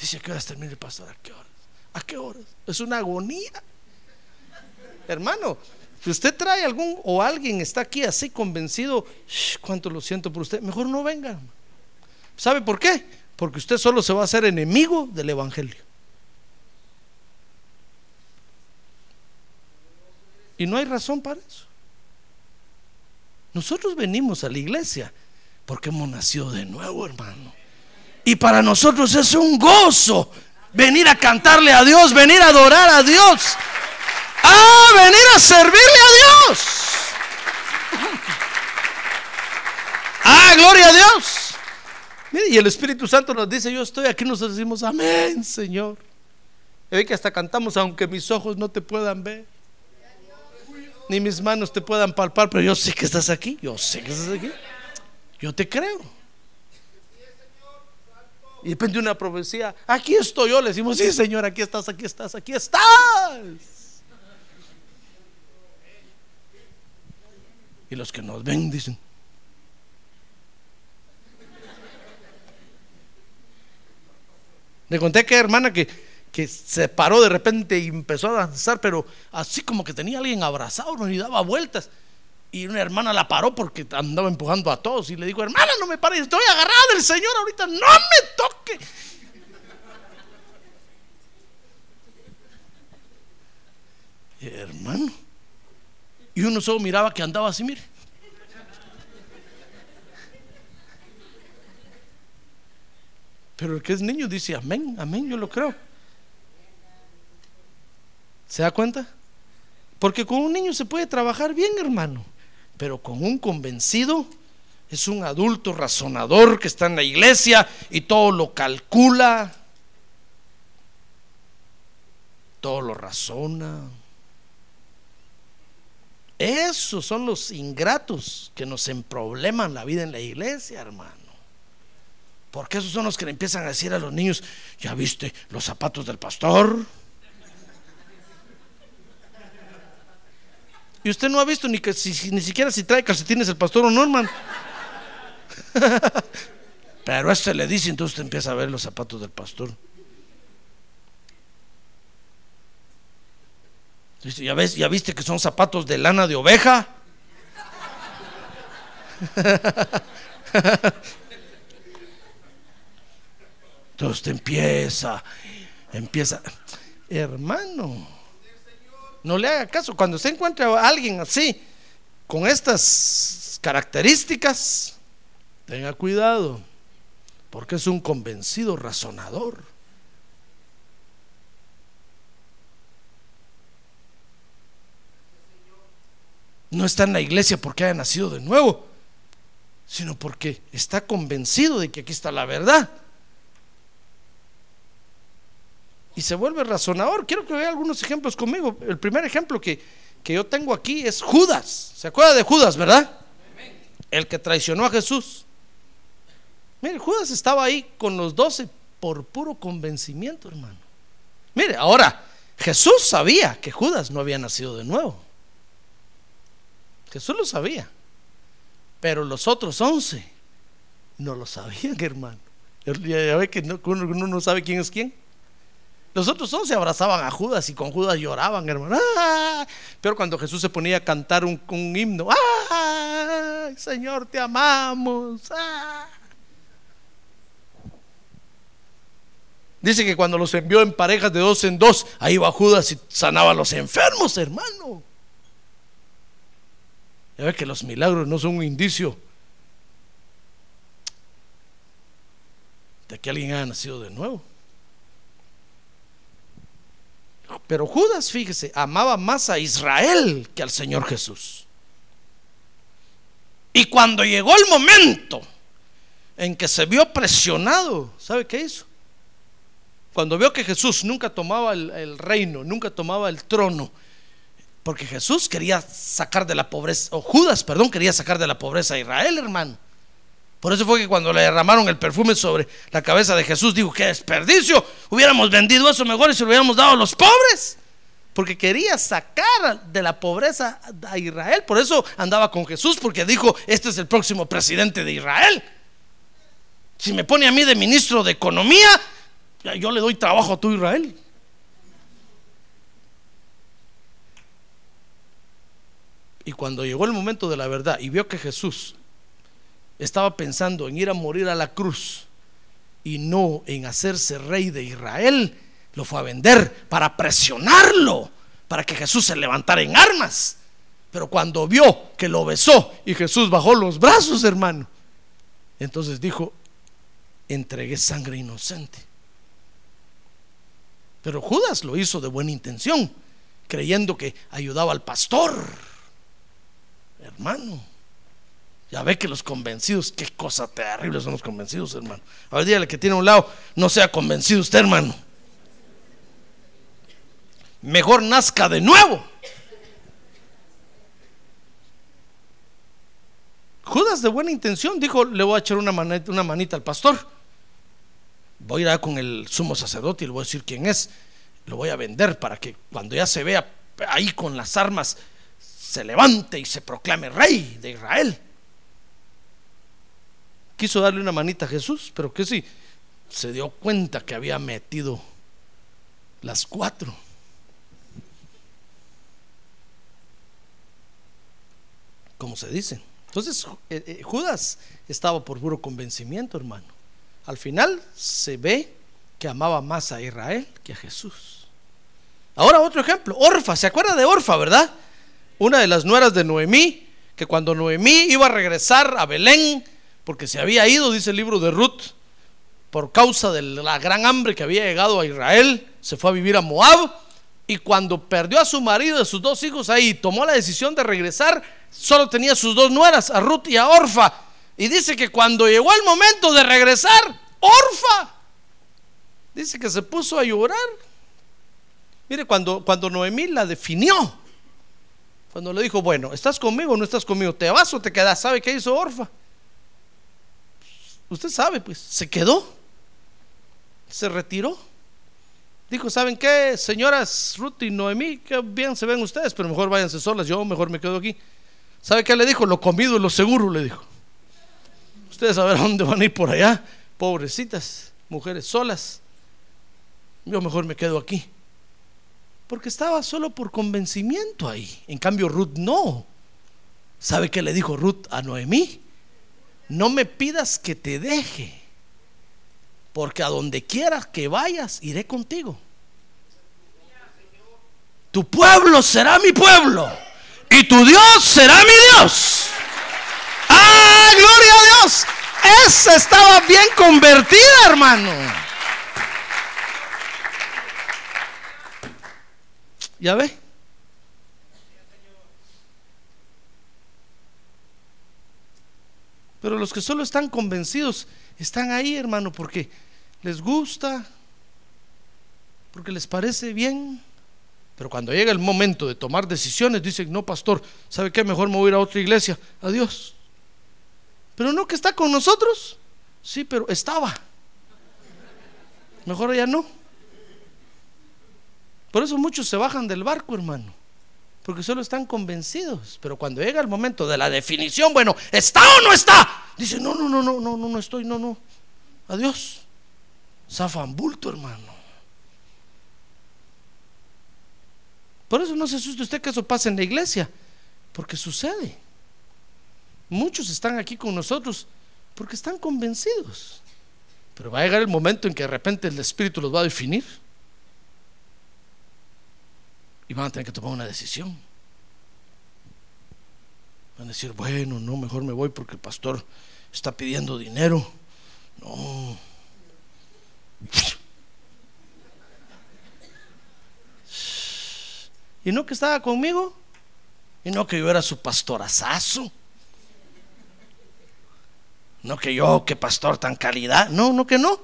Dice, ¿a qué horas termina el pastor? ¿A qué horas? ¿A qué horas? Es una agonía. Hermano, si usted trae algún o alguien está aquí así convencido, cuánto lo siento por usted, mejor no venga. ¿Sabe por qué? Porque usted solo se va a hacer enemigo del Evangelio. Y no hay razón para eso. Nosotros venimos a la iglesia porque hemos nacido de nuevo, hermano. Y para nosotros es un gozo venir a cantarle a Dios, venir a adorar a Dios, a venir a servirle a Dios. Ah, gloria a Dios. y el Espíritu Santo nos dice, yo estoy aquí, nos decimos, amén, Señor. Y ve que hasta cantamos, aunque mis ojos no te puedan ver ni mis manos te puedan palpar, pero yo sé que estás aquí, yo sé que estás aquí. Yo te creo. Y depende de una profecía, aquí estoy yo, le decimos, sí Señor, aquí estás, aquí estás, aquí estás. Y los que nos ven dicen, le conté que hermana que que se paró de repente y empezó a danzar, pero así como que tenía alguien abrazado y daba vueltas. Y una hermana la paró porque andaba empujando a todos y le dijo, hermana, no me pares, estoy agarrada del Señor ahorita, no me toque. hermano. Y uno solo miraba que andaba así, mire. Pero el que es niño dice, amén, amén, yo lo creo. ¿Se da cuenta? Porque con un niño se puede trabajar bien, hermano, pero con un convencido es un adulto razonador que está en la iglesia y todo lo calcula, todo lo razona. Esos son los ingratos que nos emprobleman la vida en la iglesia, hermano. Porque esos son los que le empiezan a decir a los niños, ¿ya viste los zapatos del pastor? Y usted no ha visto ni que si, ni siquiera si trae calcetines el pastor o no, hermano. Pero este le dice, entonces usted empieza a ver los zapatos del pastor. ¿ya, ves, ¿ya viste que son zapatos de lana de oveja? Entonces usted empieza, empieza, hermano. No le haga caso. Cuando se encuentra a alguien así, con estas características, tenga cuidado, porque es un convencido razonador. No está en la iglesia porque haya nacido de nuevo, sino porque está convencido de que aquí está la verdad. Y se vuelve razonador. Quiero que vea algunos ejemplos conmigo. El primer ejemplo que, que yo tengo aquí es Judas. ¿Se acuerda de Judas, verdad? El que traicionó a Jesús. Mire, Judas estaba ahí con los doce por puro convencimiento, hermano. Mire, ahora, Jesús sabía que Judas no había nacido de nuevo. Jesús lo sabía. Pero los otros once no lo sabían, hermano. Ya ve que uno no sabe quién es quién. Los otros se abrazaban a Judas y con Judas lloraban, hermano. ¡Ah! Pero cuando Jesús se ponía a cantar un, himno, ¡ay, Señor, te amamos! ¡Ah! Dice que cuando los envió en parejas de dos en dos, ahí iba Judas y sanaba a los enfermos, hermano. Ya ve que los milagros no son un indicio de que alguien haya nacido de nuevo. Pero Judas, fíjese, amaba más a Israel que al Señor Jesús. Y cuando llegó el momento en que se vio presionado, ¿sabe qué hizo? Cuando vio que Jesús nunca tomaba el, reino, nunca tomaba el trono, porque Jesús quería sacar de la pobreza, o Judas, perdón, quería sacar de la pobreza a Israel, hermano. Por eso fue que cuando le derramaron el perfume sobre la cabeza de Jesús, dijo, qué desperdicio, hubiéramos vendido eso mejor y se lo hubiéramos dado a los pobres. Porque quería sacar de la pobreza a Israel. Por eso andaba con Jesús, porque dijo, este es el próximo presidente de Israel. Si me pone a mí de ministro de Economía, yo le doy trabajo a tu Israel. Y cuando llegó el momento de la verdad y vio que Jesús estaba pensando en ir a morir a la cruz y no en hacerse rey de Israel, lo fue a vender para presionarlo, para que Jesús se levantara en armas. Pero cuando vio que lo besó y Jesús bajó los brazos, hermano, entonces dijo, entregué sangre inocente. Pero Judas lo hizo de buena intención, creyendo que ayudaba al pastor. Hermano, ya ve que los convencidos, qué cosa terrible son los convencidos, hermano. Ahora dígale que tiene a un lado, no sea convencido usted, hermano. Mejor nazca de nuevo. Judas de buena intención dijo, le voy a echar una manita, una manita al pastor. Voy a ir con el sumo sacerdote y le voy a decir quién es. Lo voy a vender para que cuando ya se vea ahí con las armas, se levante y se proclame rey de Israel quiso darle una manita a Jesús, pero que sí, se dio cuenta que había metido las cuatro. Como se dice. Entonces eh, eh, Judas estaba por puro convencimiento, hermano. Al final se ve que amaba más a Israel que a Jesús. Ahora otro ejemplo, Orfa, ¿se acuerda de Orfa, verdad? Una de las nueras de Noemí, que cuando Noemí iba a regresar a Belén, porque se había ido, dice el libro de Ruth, por causa de la gran hambre que había llegado a Israel, se fue a vivir a Moab y cuando perdió a su marido y a sus dos hijos ahí, tomó la decisión de regresar, solo tenía sus dos nueras, a Ruth y a Orfa. Y dice que cuando llegó el momento de regresar, Orfa, dice que se puso a llorar. Mire, cuando, cuando Noemí la definió, cuando le dijo, bueno, ¿estás conmigo o no estás conmigo? ¿Te vas o te quedas? ¿Sabe qué hizo Orfa? Usted sabe, pues, se quedó, se retiró. Dijo, ¿saben qué, señoras Ruth y Noemí? Qué bien se ven ustedes, pero mejor váyanse solas, yo mejor me quedo aquí. ¿Sabe qué le dijo? Lo comido y lo seguro, le dijo. Ustedes saben dónde van a ir por allá, pobrecitas, mujeres solas. Yo mejor me quedo aquí. Porque estaba solo por convencimiento ahí. En cambio, Ruth no. ¿Sabe qué le dijo Ruth a Noemí? No me pidas que te deje, porque a donde quieras que vayas, iré contigo. Tu pueblo será mi pueblo y tu Dios será mi Dios. ¡Ah, gloria a Dios! Esa estaba bien convertida, hermano. ¿Ya ve? Pero los que solo están convencidos están ahí, hermano, porque les gusta, porque les parece bien. Pero cuando llega el momento de tomar decisiones, dicen, no, pastor, ¿sabe qué? Mejor me voy a ir a otra iglesia. Adiós. Pero no que está con nosotros. Sí, pero estaba. Mejor ya no. Por eso muchos se bajan del barco, hermano porque solo están convencidos. Pero cuando llega el momento de la definición, bueno, ¿está o no está? Dice, no, no, no, no, no, no, no estoy, no, no. Adiós. Zafan bulto, hermano. Por eso no se asuste usted que eso pase en la iglesia, porque sucede. Muchos están aquí con nosotros porque están convencidos. Pero va a llegar el momento en que de repente el Espíritu los va a definir. Y van a tener que tomar una decisión. Van a decir, bueno, no, mejor me voy porque el pastor está pidiendo dinero. No. Y no que estaba conmigo. Y no que yo era su pastorazazo. No que yo, que pastor tan calidad. No, no que no.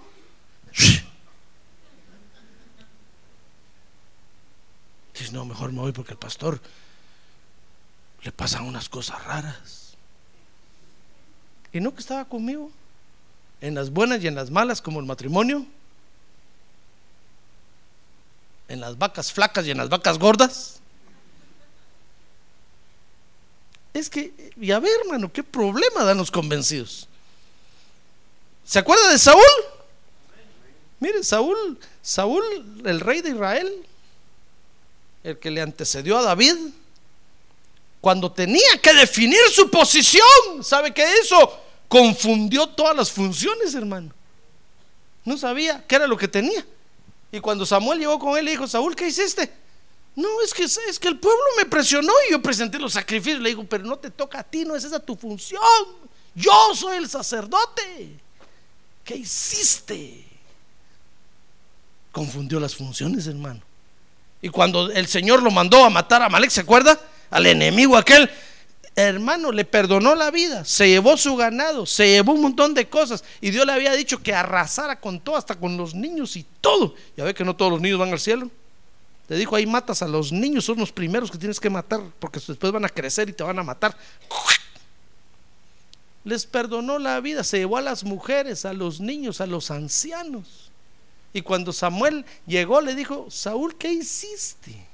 Dice, no, mejor me voy porque el pastor le pasan unas cosas raras. Y no que estaba conmigo. En las buenas y en las malas, como el matrimonio. En las vacas flacas y en las vacas gordas. Es que, y a ver, hermano, qué problema dan los convencidos. ¿Se acuerda de Saúl? Mire, Saúl, Saúl, el rey de Israel, el que le antecedió a David, cuando tenía que definir su posición, ¿sabe qué hizo? Confundió todas las funciones, hermano. No sabía qué era lo que tenía. Y cuando Samuel llegó con él, le dijo, Saúl, ¿qué hiciste? No, es que, es que el pueblo me presionó y yo presenté los sacrificios. Le digo, pero no te toca a ti, no es esa tu función. Yo soy el sacerdote. ¿Qué hiciste? Confundió las funciones, hermano. Y cuando el Señor lo mandó a matar a Malek, ¿se acuerda? Al enemigo aquel, hermano, le perdonó la vida, se llevó su ganado, se llevó un montón de cosas. Y Dios le había dicho que arrasara con todo, hasta con los niños y todo. Ya ve que no todos los niños van al cielo. Te dijo, ahí matas a los niños, son los primeros que tienes que matar, porque después van a crecer y te van a matar les perdonó la vida, se llevó a las mujeres, a los niños, a los ancianos. Y cuando Samuel llegó, le dijo, Saúl, ¿qué hiciste?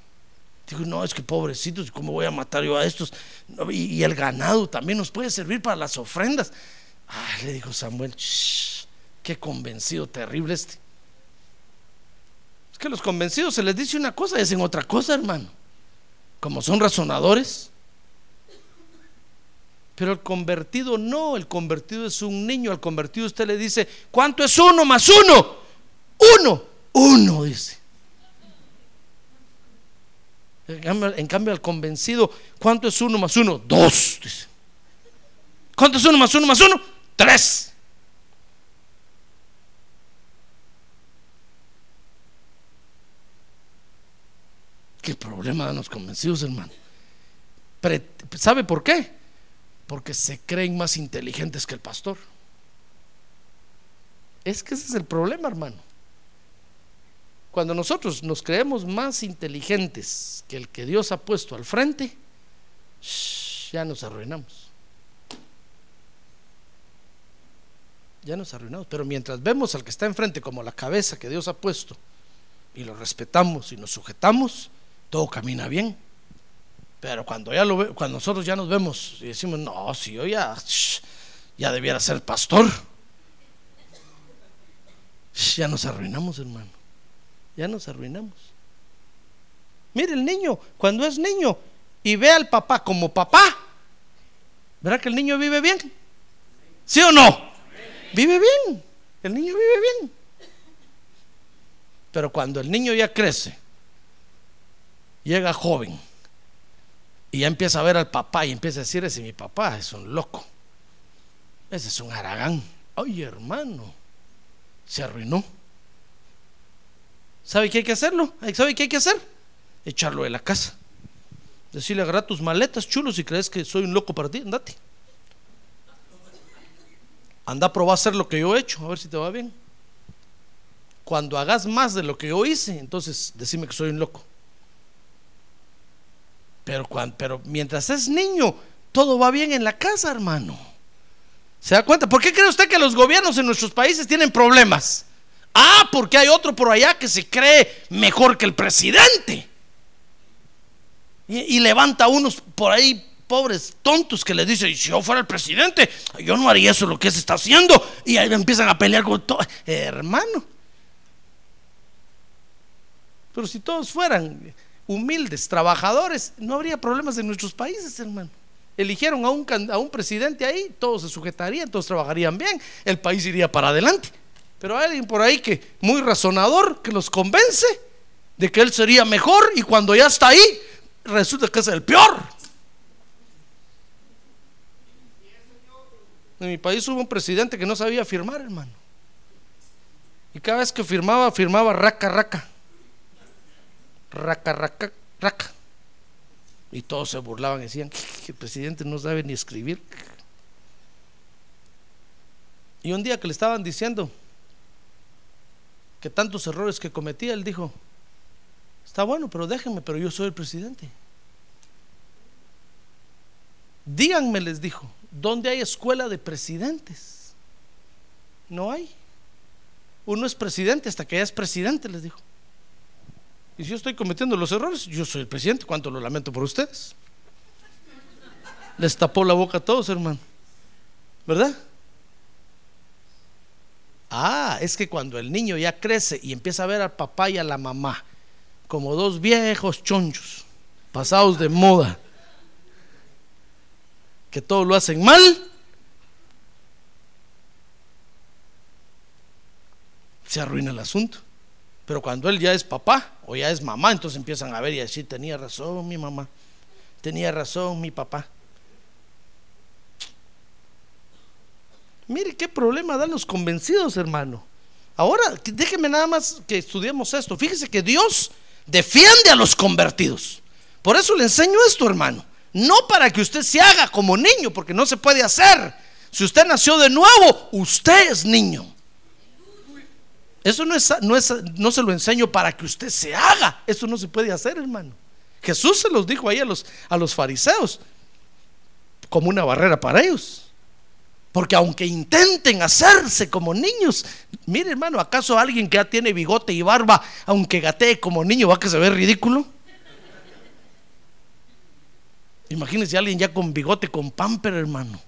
Dijo, no, es que pobrecitos, ¿cómo voy a matar yo a estos? y, el ganado también nos puede servir para las ofrendas. le dijo Samuel, qué convencido terrible este. Es que los convencidos se les dice una cosa y hacen otra cosa, hermano. Como son razonadores. Pero el convertido no, el convertido es un niño, al convertido usted le dice, ¿cuánto es uno más uno? Uno, uno, dice. En cambio, al convencido, ¿cuánto es uno más uno? Dos, dice. ¿Cuánto es uno más uno más uno? Tres. ¿Qué problema dan los convencidos, hermano? ¿Sabe por qué? porque se creen más inteligentes que el pastor. Es que ese es el problema, hermano. Cuando nosotros nos creemos más inteligentes que el que Dios ha puesto al frente, ya nos arruinamos. Ya nos arruinamos. Pero mientras vemos al que está enfrente como la cabeza que Dios ha puesto y lo respetamos y nos sujetamos, todo camina bien. Pero cuando ya lo ve, cuando nosotros ya nos vemos y decimos, no, si yo ya, ya debiera ser pastor, ya nos arruinamos, hermano. Ya nos arruinamos. Mire el niño, cuando es niño y ve al papá como papá, ¿verdad que el niño vive bien? ¿Sí o no? Vive bien. El niño vive bien. Pero cuando el niño ya crece, llega joven, y ya empieza a ver al papá y empieza a decir, ese mi papá es un loco. Ese es un aragán. Ay, hermano, se arruinó. ¿Sabe qué hay que hacerlo? ¿Sabe qué hay que hacer? Echarlo de la casa. Decirle, agarra tus maletas chulos y crees que soy un loco para ti, andate. Anda a probar a hacer lo que yo he hecho, a ver si te va bien. Cuando hagas más de lo que yo hice, entonces decime que soy un loco. Pero, pero mientras es niño, todo va bien en la casa, hermano. ¿Se da cuenta? ¿Por qué cree usted que los gobiernos en nuestros países tienen problemas? Ah, porque hay otro por allá que se cree mejor que el presidente. Y, levanta unos por ahí pobres tontos que le dicen, si yo fuera el presidente, yo no haría eso lo que se está haciendo. Y ahí empiezan a pelear con todo. hermano. Pero si todos fueran humildes, trabajadores, no habría problemas en nuestros países, hermano. Eligieron a un, a un presidente ahí, todos se sujetarían, todos trabajarían bien, el país iría para adelante. Pero hay alguien por ahí que, muy razonador, que los convence de que él sería mejor y cuando ya está ahí, resulta que es el peor. En mi país hubo un presidente que no sabía firmar, hermano. Y cada vez que firmaba, firmaba raca, raca. Raca, raca, raca. Y todos se burlaban y decían el presidente no sabe ni escribir. Y un día que le estaban diciendo que tantos errores que cometía, él dijo, está bueno, pero déjenme, pero yo soy el presidente. Díganme, les dijo, ¿dónde hay escuela de presidentes? No hay. Uno es presidente hasta que ya es presidente, les dijo. Y si yo estoy cometiendo los errores, yo soy el presidente, cuánto lo lamento por ustedes. Les tapó la boca a todos, hermano. ¿Verdad? Ah, es que cuando el niño ya crece y empieza a ver al papá y a la mamá como dos viejos chonchos, pasados de moda, que todo lo hacen mal, se arruina el asunto. Pero cuando él ya es papá o ya es mamá, entonces empiezan a ver y a decir, tenía razón mi mamá, tenía razón mi papá. Mire qué problema dan los convencidos, hermano. Ahora, déjeme nada más que estudiemos esto. Fíjese que Dios defiende a los convertidos. Por eso le enseño esto, hermano. No para que usted se haga como niño, porque no se puede hacer. Si usted nació de nuevo, usted es niño. Eso no, es, no, es, no se lo enseño para que usted se haga. Eso no se puede hacer, hermano. Jesús se los dijo ahí a los, a los fariseos como una barrera para ellos. Porque aunque intenten hacerse como niños, mire hermano, ¿acaso alguien que ya tiene bigote y barba, aunque gatee como niño, va a que se ve ridículo? Imagínense a alguien ya con bigote, con pamper, hermano.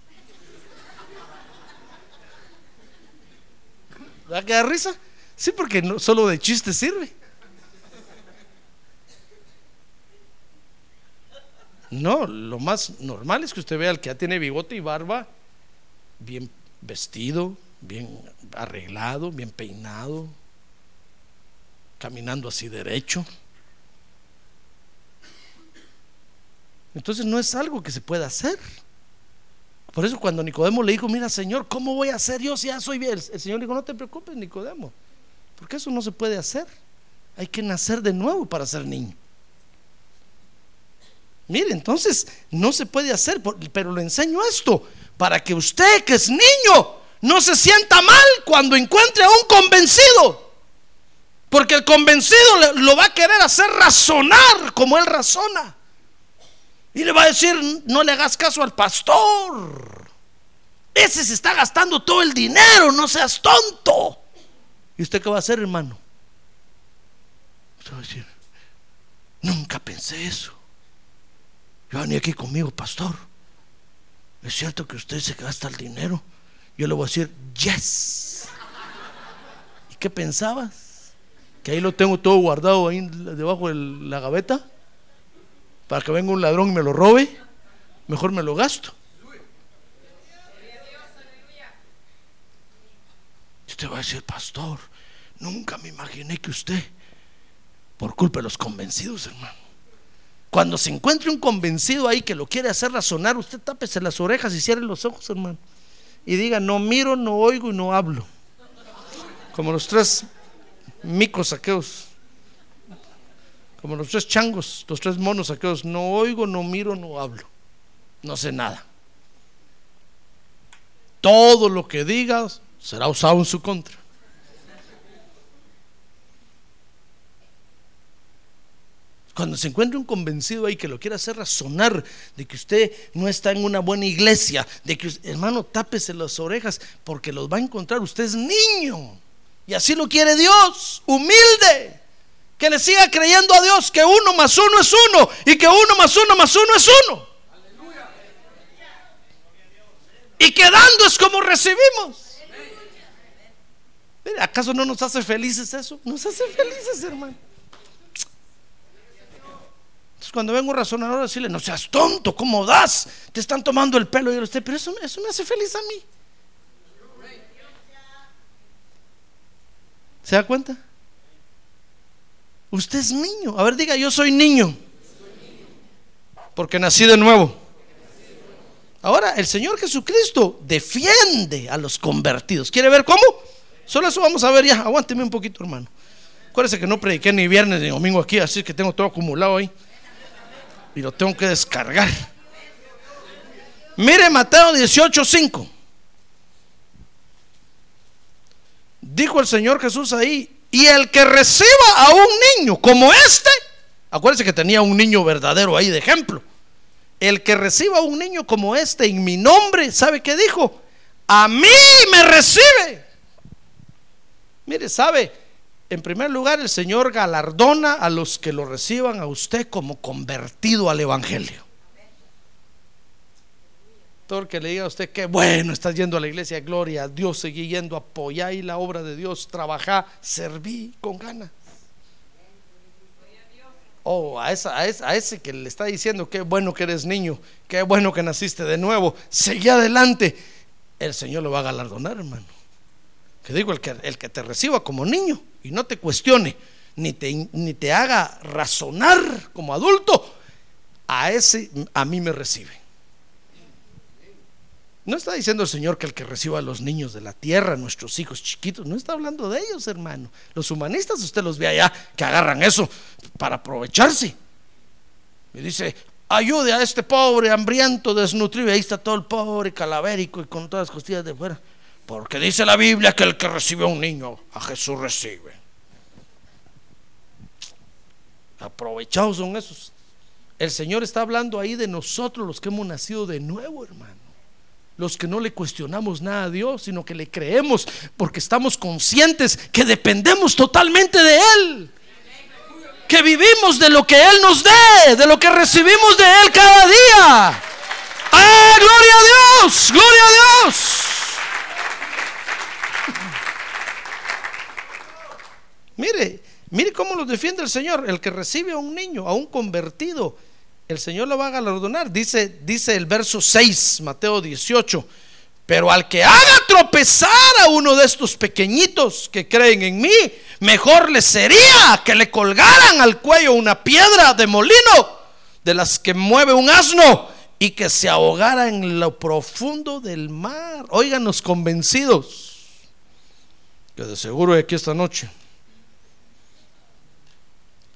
¿Va a quedar risa? Sí, porque no, solo de chiste sirve. No, lo más normal es que usted vea al que ya tiene bigote y barba bien vestido, bien arreglado, bien peinado, caminando así derecho. Entonces no es algo que se pueda hacer. Por eso cuando Nicodemo le dijo, mira Señor, ¿cómo voy a hacer yo si ya soy bien? El Señor le dijo, no te preocupes Nicodemo, porque eso no se puede hacer. Hay que nacer de nuevo para ser niño. Mire, entonces no se puede hacer, pero le enseño esto para que usted que es niño no se sienta mal cuando encuentre a un convencido. Porque el convencido lo va a querer hacer razonar como él razona. Y le va a decir, no le hagas caso al pastor. Ese se está gastando todo el dinero, no seas tonto. ¿Y usted qué va a hacer, hermano? Usted va a decir, nunca pensé eso. Yo venía aquí conmigo, pastor. ¿Es cierto que usted se gasta el dinero? Yo le voy a decir, yes. ¿Y qué pensabas? Que ahí lo tengo todo guardado ahí debajo de la gaveta para que venga un ladrón y me lo robe, mejor me lo gasto. Y usted va a decir, pastor, nunca me imaginé que usted, por culpa de los convencidos, hermano, cuando se encuentre un convencido ahí que lo quiere hacer razonar, usted tápese las orejas y cierre los ojos, hermano. Y diga, no miro, no oigo y no hablo. Como los tres micos aquellos como los tres changos, los tres monos aquellos, no oigo, no miro, no hablo, no sé nada. Todo lo que digas será usado en su contra. Cuando se encuentre un convencido ahí que lo quiera hacer razonar de que usted no está en una buena iglesia, de que hermano tápese las orejas porque los va a encontrar. Usted es niño y así lo quiere Dios, humilde que le siga creyendo a Dios que uno más uno es uno y que uno más uno más uno es uno. Y que dando es como recibimos. ¿Acaso no nos hace felices eso? Nos hace felices, hermano. Cuando vengo un razonador a decirle, no seas tonto, ¿cómo das? Te están tomando el pelo y usted, pero eso, eso me hace feliz a mí. ¿Se da cuenta? Usted es niño. A ver, diga, yo soy niño. Porque nací de nuevo. Ahora, el Señor Jesucristo defiende a los convertidos. ¿Quiere ver cómo? Solo eso vamos a ver ya. Aguánteme un poquito, hermano. Acuérdese que no prediqué ni viernes ni domingo aquí, así que tengo todo acumulado ahí. Y lo tengo que descargar. Mire Mateo 18:5. Dijo el Señor Jesús ahí, y el que reciba a un niño como este, acuérdese que tenía un niño verdadero ahí de ejemplo. El que reciba a un niño como este en mi nombre, ¿sabe qué dijo? A mí me recibe. Mire, ¿sabe? En primer lugar, el Señor galardona a los que lo reciban a usted como convertido al Evangelio. Todo el que le diga a usted que bueno, estás yendo a la iglesia, gloria a Dios, seguí yendo, apoyar la obra de Dios, trabajar, serví con ganas. Oh, a, ese, que le está diciendo qué bueno que eres niño, qué bueno que naciste de nuevo, seguí adelante. El Señor lo va a galardonar, hermano. Que digo, el que te reciba como niño y no te cuestione, ni te, ni te haga razonar como adulto, a ese a mí me recibe. No está diciendo el Señor que el que reciba a los niños de la tierra, nuestros hijos chiquitos, no está hablando de ellos, hermano. Los humanistas, usted los ve allá que agarran eso para aprovecharse. Y dice, ayude a este pobre, hambriento, desnutrido. Ahí está todo el pobre, calavérico y con todas las costillas de fuera. Porque dice la Biblia que el que recibe a un niño, a Jesús recibe. Aprovechados son esos. El Señor está hablando ahí de nosotros, los que hemos nacido de nuevo, hermano. Los que no le cuestionamos nada a Dios, sino que le creemos porque estamos conscientes que dependemos totalmente de Él. Que vivimos de lo que Él nos dé, de lo que recibimos de Él cada día. ¡Ah, gloria a Dios! ¡Gloria a Dios! Mire, mire cómo lo defiende el Señor. El que recibe a un niño, a un convertido, el Señor lo va a galardonar. Dice, dice el verso 6, Mateo 18. Pero al que haga tropezar a uno de estos pequeñitos que creen en mí, mejor le sería que le colgaran al cuello una piedra de molino de las que mueve un asno y que se ahogara en lo profundo del mar. Óiganos convencidos que de seguro aquí esta noche.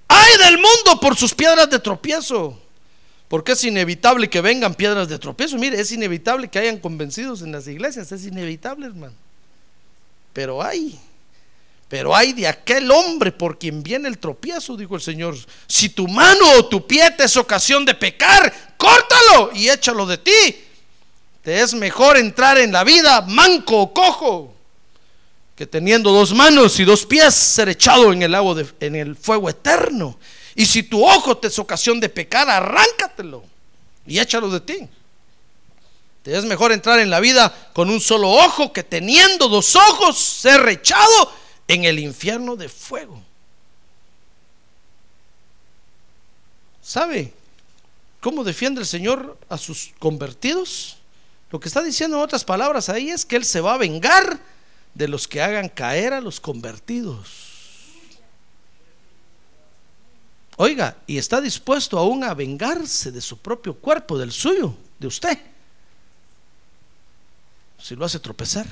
Ay del mundo por sus piedras de tropiezo. Porque es inevitable que vengan piedras de tropiezo. Mire, es inevitable que hayan convencidos en las iglesias. Es inevitable, hermano. Pero hay. Pero hay de aquel hombre por quien viene el tropiezo, dijo el Señor. Si tu mano o tu pie te es ocasión de pecar, córtalo y échalo de ti. Te es mejor entrar en la vida manco o cojo que teniendo dos manos y dos pies ser echado en el agua de, en el fuego eterno. Y si tu ojo te es ocasión de pecar, arráncatelo y échalo de ti. Te es mejor entrar en la vida con un solo ojo que teniendo dos ojos ser rechado en el infierno de fuego. ¿Sabe cómo defiende el Señor a sus convertidos? Lo que está diciendo en otras palabras ahí es que Él se va a vengar de los que hagan caer a los convertidos. Oiga, y está dispuesto aún a vengarse de su propio cuerpo, del suyo, de usted, si lo hace tropezar.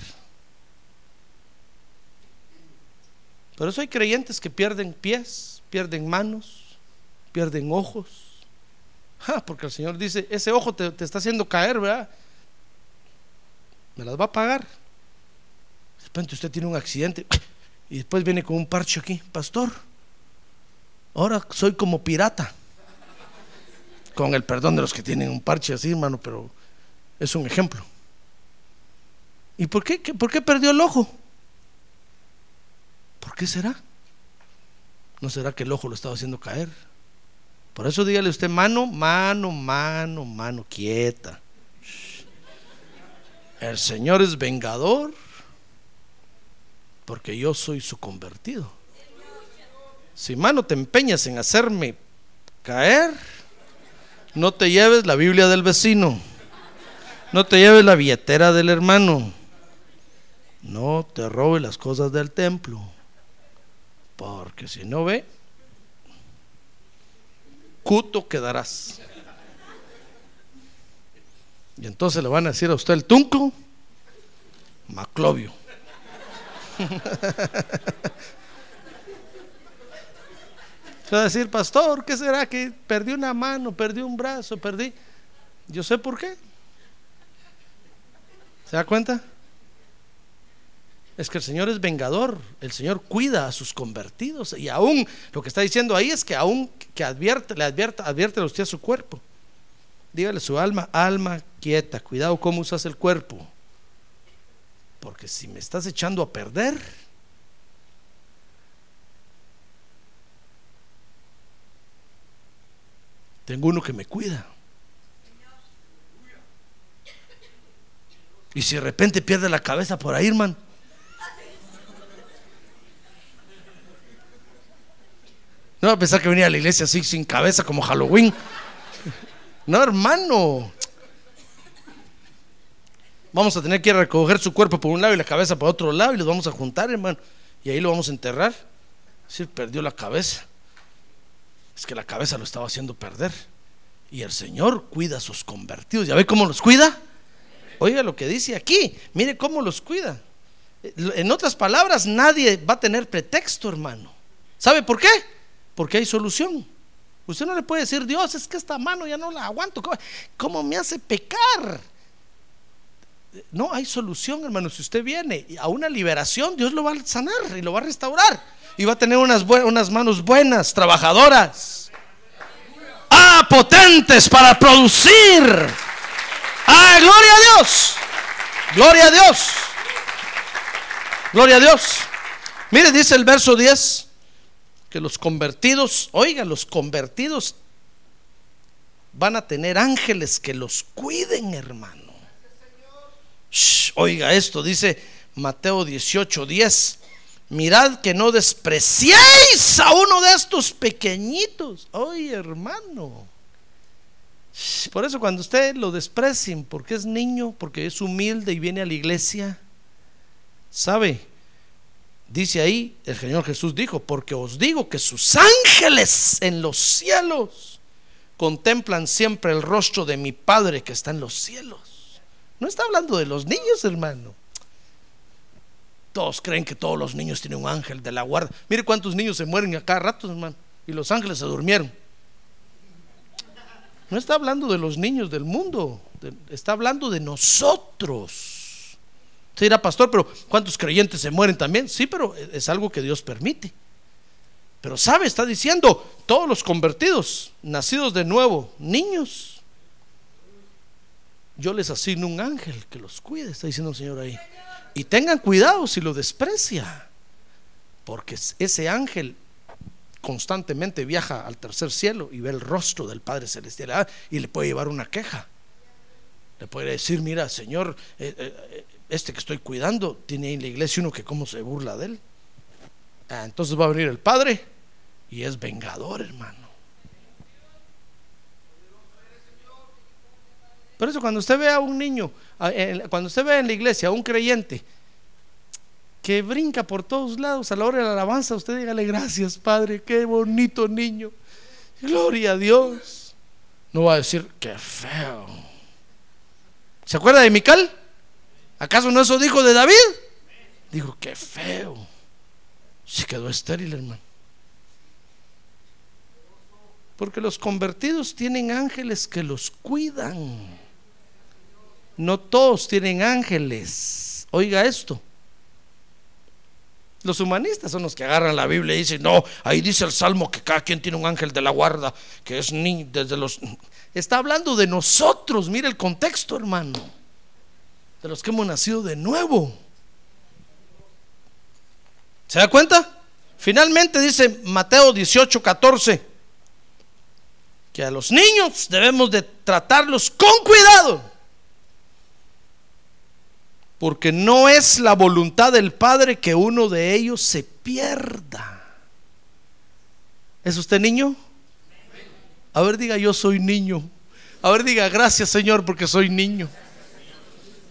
Por eso hay creyentes que pierden pies, pierden manos, pierden ojos. porque el Señor dice, ese ojo te, te está haciendo caer, ¿verdad? Me las va a pagar. De repente usted tiene un accidente y después viene con un parche aquí, pastor Ahora soy como pirata. Con el perdón de los que tienen un parche así, hermano, pero es un ejemplo. ¿Y por qué, por qué perdió el ojo? ¿Por qué será? ¿No será que el ojo lo estaba haciendo caer? Por eso dígale usted, mano, mano, mano, mano, quieta. El Señor es vengador porque yo soy su convertido. Si mano te empeñas en hacerme caer, no te lleves la Biblia del vecino, no te lleves la billetera del hermano, no te robes las cosas del templo. Porque si no ve, cuto quedarás. Y entonces le van a decir a usted el tunco, Maclovio. Se va a decir, pastor, ¿qué será? Que perdí una mano, perdí un brazo, perdí. Yo sé por qué. ¿Se da cuenta? Es que el Señor es vengador, el Señor cuida a sus convertidos y aún lo que está diciendo ahí es que aún que advierte, le advierte, advierte a usted a su cuerpo. Dígale su alma, alma quieta, cuidado cómo usas el cuerpo. Porque si me estás echando a perder, tengo uno que me cuida. Y si de repente pierde la cabeza por ahí, hermano. No va a pensar que venía a la iglesia así sin cabeza como Halloween. No, hermano. Vamos a tener que recoger su cuerpo por un lado y la cabeza por otro lado y los vamos a juntar, hermano. Y ahí lo vamos a enterrar. Si perdió la cabeza. Es que la cabeza lo estaba haciendo perder. Y el Señor cuida a sus convertidos. ¿Ya ve cómo los cuida? Oiga lo que dice aquí. Mire cómo los cuida. En otras palabras, nadie va a tener pretexto, hermano. ¿Sabe por qué? Porque hay solución. Usted no le puede decir, Dios, es que esta mano ya no la aguanto. ¿Cómo, me hace pecar? No, hay solución, hermano. Si usted viene a una liberación, Dios lo va a sanar y lo va a restaurar. Y va a tener unas, manos buenas, trabajadoras. Ah, potentes para producir. Ah, gloria a Dios. Gloria a Dios. Gloria a Dios. Mire, dice el verso 10 que los convertidos, oiga, los convertidos van a tener ángeles que los cuiden, hermano. Oiga esto, dice Mateo 18, 10. Mirad que no despreciéis a uno de estos pequeñitos. Oye, hermano. Por eso cuando usted lo desprecien, porque es niño, porque es humilde y viene a la iglesia, ¿sabe? Dice ahí, el Señor Jesús dijo, porque os digo que sus ángeles en los cielos contemplan siempre el rostro de mi Padre que está en los cielos. No está hablando de los niños, hermano. Todos creen que todos los niños tienen un ángel de la guarda. Mire cuántos niños se mueren a cada rato, hermano. Y los ángeles se durmieron. No está hablando de los niños del mundo. Está hablando de nosotros. Se dirá, pastor, pero ¿cuántos creyentes se mueren también? Sí, pero es algo que Dios permite. Pero sabe, está diciendo, todos los convertidos, nacidos de nuevo, niños, yo les asigno un ángel que los cuide, está diciendo el Señor ahí. Y tengan cuidado si lo desprecia, porque ese ángel constantemente viaja al tercer cielo y ve el rostro del Padre Celestial ah, y le puede llevar una queja. Le puede decir, mira, Señor, eh, eh, este que estoy cuidando tiene en la iglesia uno que cómo se burla de él. Ah, entonces va a venir el Padre y es vengador, hermano. Por eso cuando usted ve a un niño, cuando usted ve en la iglesia a un creyente que brinca por todos lados a la hora de la alabanza, usted dígale gracias, Padre, qué bonito niño. Gloria a Dios. No va a decir, qué feo. ¿Se acuerda de Mical? ¿Acaso no eso dijo de David? Dijo, qué feo. Se quedó estéril, hermano. Porque los convertidos tienen ángeles que los cuidan. No todos tienen ángeles. Oiga esto. Los humanistas son los que agarran la Biblia y dicen, no, ahí dice el Salmo que cada quien tiene un ángel de la guarda, que es ni desde los... Está hablando de nosotros, mire el contexto, hermano de los que hemos nacido de nuevo. ¿Se da cuenta? Finalmente dice Mateo 18, 14, que a los niños debemos de tratarlos con cuidado, porque no es la voluntad del Padre que uno de ellos se pierda. ¿Es usted niño? A ver, diga, yo soy niño. A ver, diga, gracias Señor porque soy niño.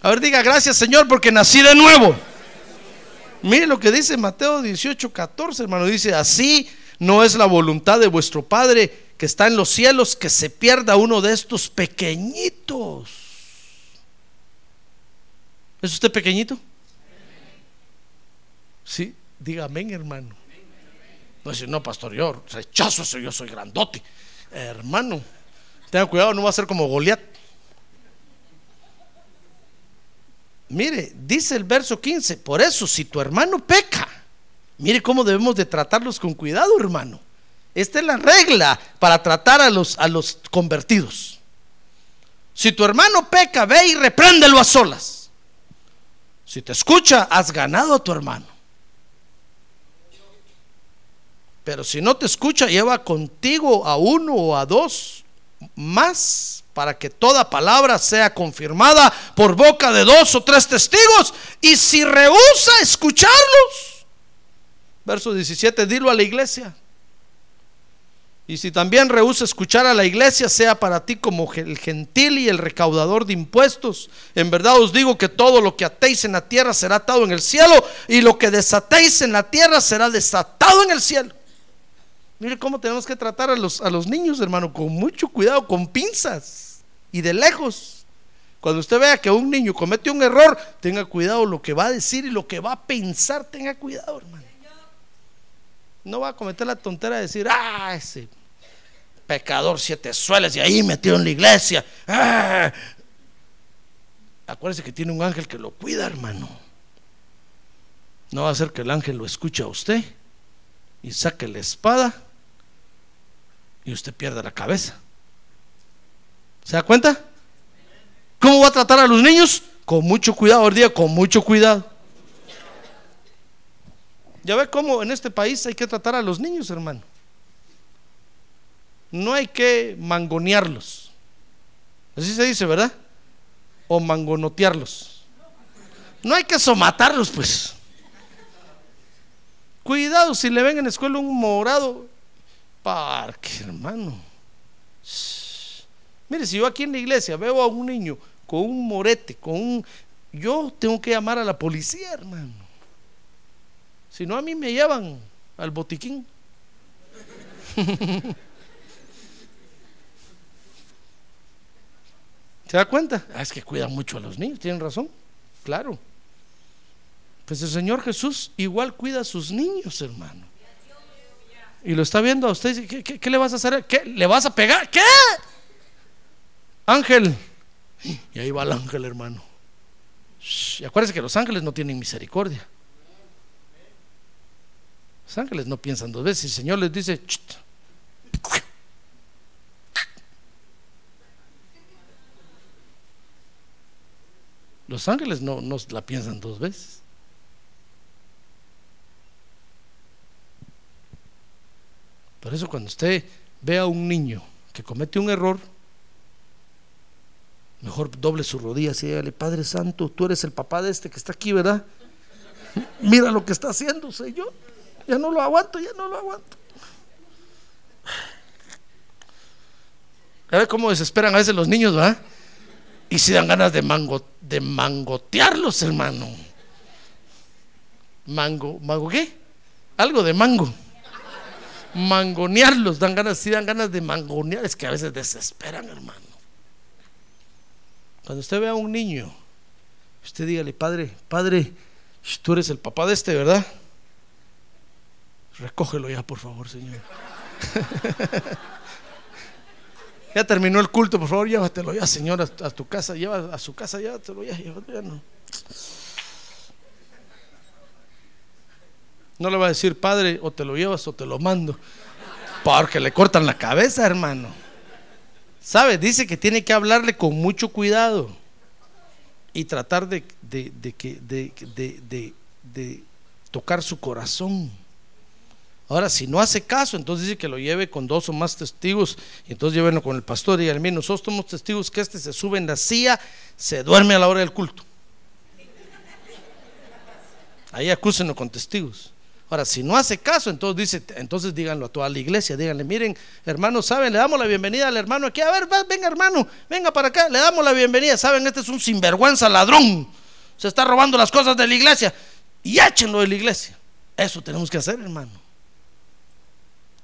A ver, diga gracias Señor porque nací de nuevo. Mire lo que dice Mateo 18, 14, hermano. Dice, así no es la voluntad de vuestro Padre que está en los cielos que se pierda uno de estos pequeñitos. ¿Es usted pequeñito? Sí, diga amén, hermano. No dice, no, pastor, yo rechazo eso, yo soy grandote. Hermano, tenga cuidado, no va a ser como Goliat. Mire, dice el verso 15, por eso si tu hermano peca, mire cómo debemos de tratarlos con cuidado, hermano. Esta es la regla para tratar a los, a los convertidos. Si tu hermano peca, ve y repréndelo a solas. Si te escucha, has ganado a tu hermano. Pero si no te escucha, lleva contigo a uno o a dos más para que toda palabra sea confirmada por boca de dos o tres testigos. Y si rehúsa escucharlos, verso 17, dilo a la iglesia. Y si también rehúsa escuchar a la iglesia, sea para ti como el gentil y el recaudador de impuestos. En verdad os digo que todo lo que atéis en la tierra será atado en el cielo, y lo que desatéis en la tierra será desatado en el cielo. Mire cómo tenemos que tratar a los, a los niños, hermano, con mucho cuidado, con pinzas y de lejos. Cuando usted vea que un niño comete un error, tenga cuidado lo que va a decir y lo que va a pensar, tenga cuidado, hermano. No va a cometer la tontera de decir, ah, ese pecador siete sueles y ahí metido en la iglesia. Ah. Acuérdese que tiene un ángel que lo cuida, hermano. No va a ser que el ángel lo escuche a usted y saque la espada y usted pierda la cabeza. ¿Se da cuenta? ¿Cómo va a tratar a los niños? Con mucho cuidado, día con mucho cuidado. Ya ve cómo en este país hay que tratar a los niños, hermano. No hay que mangonearlos. Así se dice, ¿verdad? O mangonotearlos. No hay que somatarlos, pues. Cuidado si le ven en la escuela un morado. Parque, hermano. Mire, si yo aquí en la iglesia veo a un niño con un morete, con un... Yo tengo que llamar a la policía, hermano. Si no, a mí me llevan al botiquín. ¿Se da cuenta? Ah, es que cuidan mucho a los niños, tienen razón. Claro. Pues el Señor Jesús igual cuida a sus niños, hermano. Y lo está viendo a usted. ¿Qué, qué, qué le vas a hacer? ¿Qué? ¿Le vas a pegar? ¿Qué? Ángel. Y ahí va el ángel, hermano. Y acuérdense que los ángeles no tienen misericordia. Los ángeles no piensan dos veces. El Señor les dice, los ángeles no, no la piensan dos veces. Por eso cuando usted ve a un niño que comete un error, mejor doble sus rodillas y dígale, Padre Santo, tú eres el papá de este que está aquí, ¿verdad? Mira lo que está haciendo, Señor. Ya no lo aguanto, ya no lo aguanto. A ver cómo desesperan a veces los niños, ¿verdad? Y si dan ganas de, mango, de mangotearlos, hermano. Mango, ¿mango qué? Algo de mango. Mangonearlos, dan ganas, si dan ganas de mangonear, es que a veces desesperan, hermano. Cuando usted ve a un niño, usted dígale, padre, padre, tú eres el papá de este, ¿verdad? Recógelo ya, por favor, Señor. ya terminó el culto, por favor, llévatelo ya, Señor, a, tu casa, lleva a su casa, llévatelo ya, llévatelo ya, no. No le va a decir, Padre, o te lo llevas o te lo mando, porque le cortan la cabeza, hermano. ¿Sabe? Dice que tiene que hablarle con mucho cuidado y tratar de, de, de, de tocar su corazón. Ahora, si no hace caso, entonces dice que lo lleve con dos o más testigos, y entonces llévenlo con el pastor y mí, nosotros somos testigos que este se sube en la silla, se duerme a la hora del culto. Ahí acúsenlo con testigos. Ahora, si no hace caso, entonces dice, entonces díganlo a toda la iglesia, díganle, miren, hermanos, saben, le damos la bienvenida al hermano aquí, a ver, venga hermano, venga para acá, le damos la bienvenida, saben, este es un sinvergüenza ladrón, se está robando las cosas de la iglesia y échenlo de la iglesia. Eso tenemos que hacer, hermano.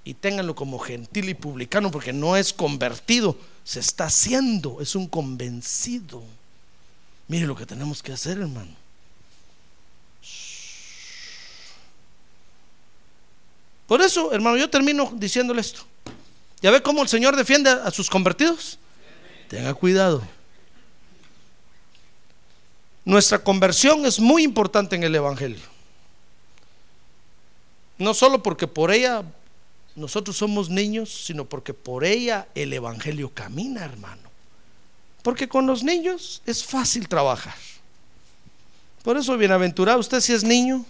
Y ténganlo como gentil y publicano porque no es convertido, se está haciendo, es un convencido. Mire lo que tenemos que hacer, hermano. Por eso, hermano, yo termino diciéndole esto. ¿Ya ve cómo el Señor defiende a sus convertidos? Tenga cuidado. Nuestra conversión es muy importante en el Evangelio. No solo porque por ella nosotros somos niños, sino porque por ella el Evangelio camina, hermano. Porque con los niños es fácil trabajar. Por eso, bienaventurado usted si es niño.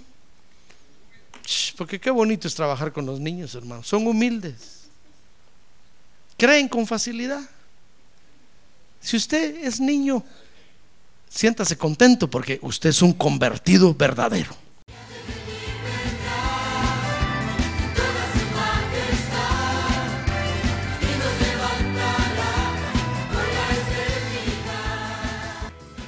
Porque qué bonito es trabajar con los niños, hermano. Son humildes. Creen con facilidad. Si usted es niño, siéntase contento porque usted es un convertido verdadero.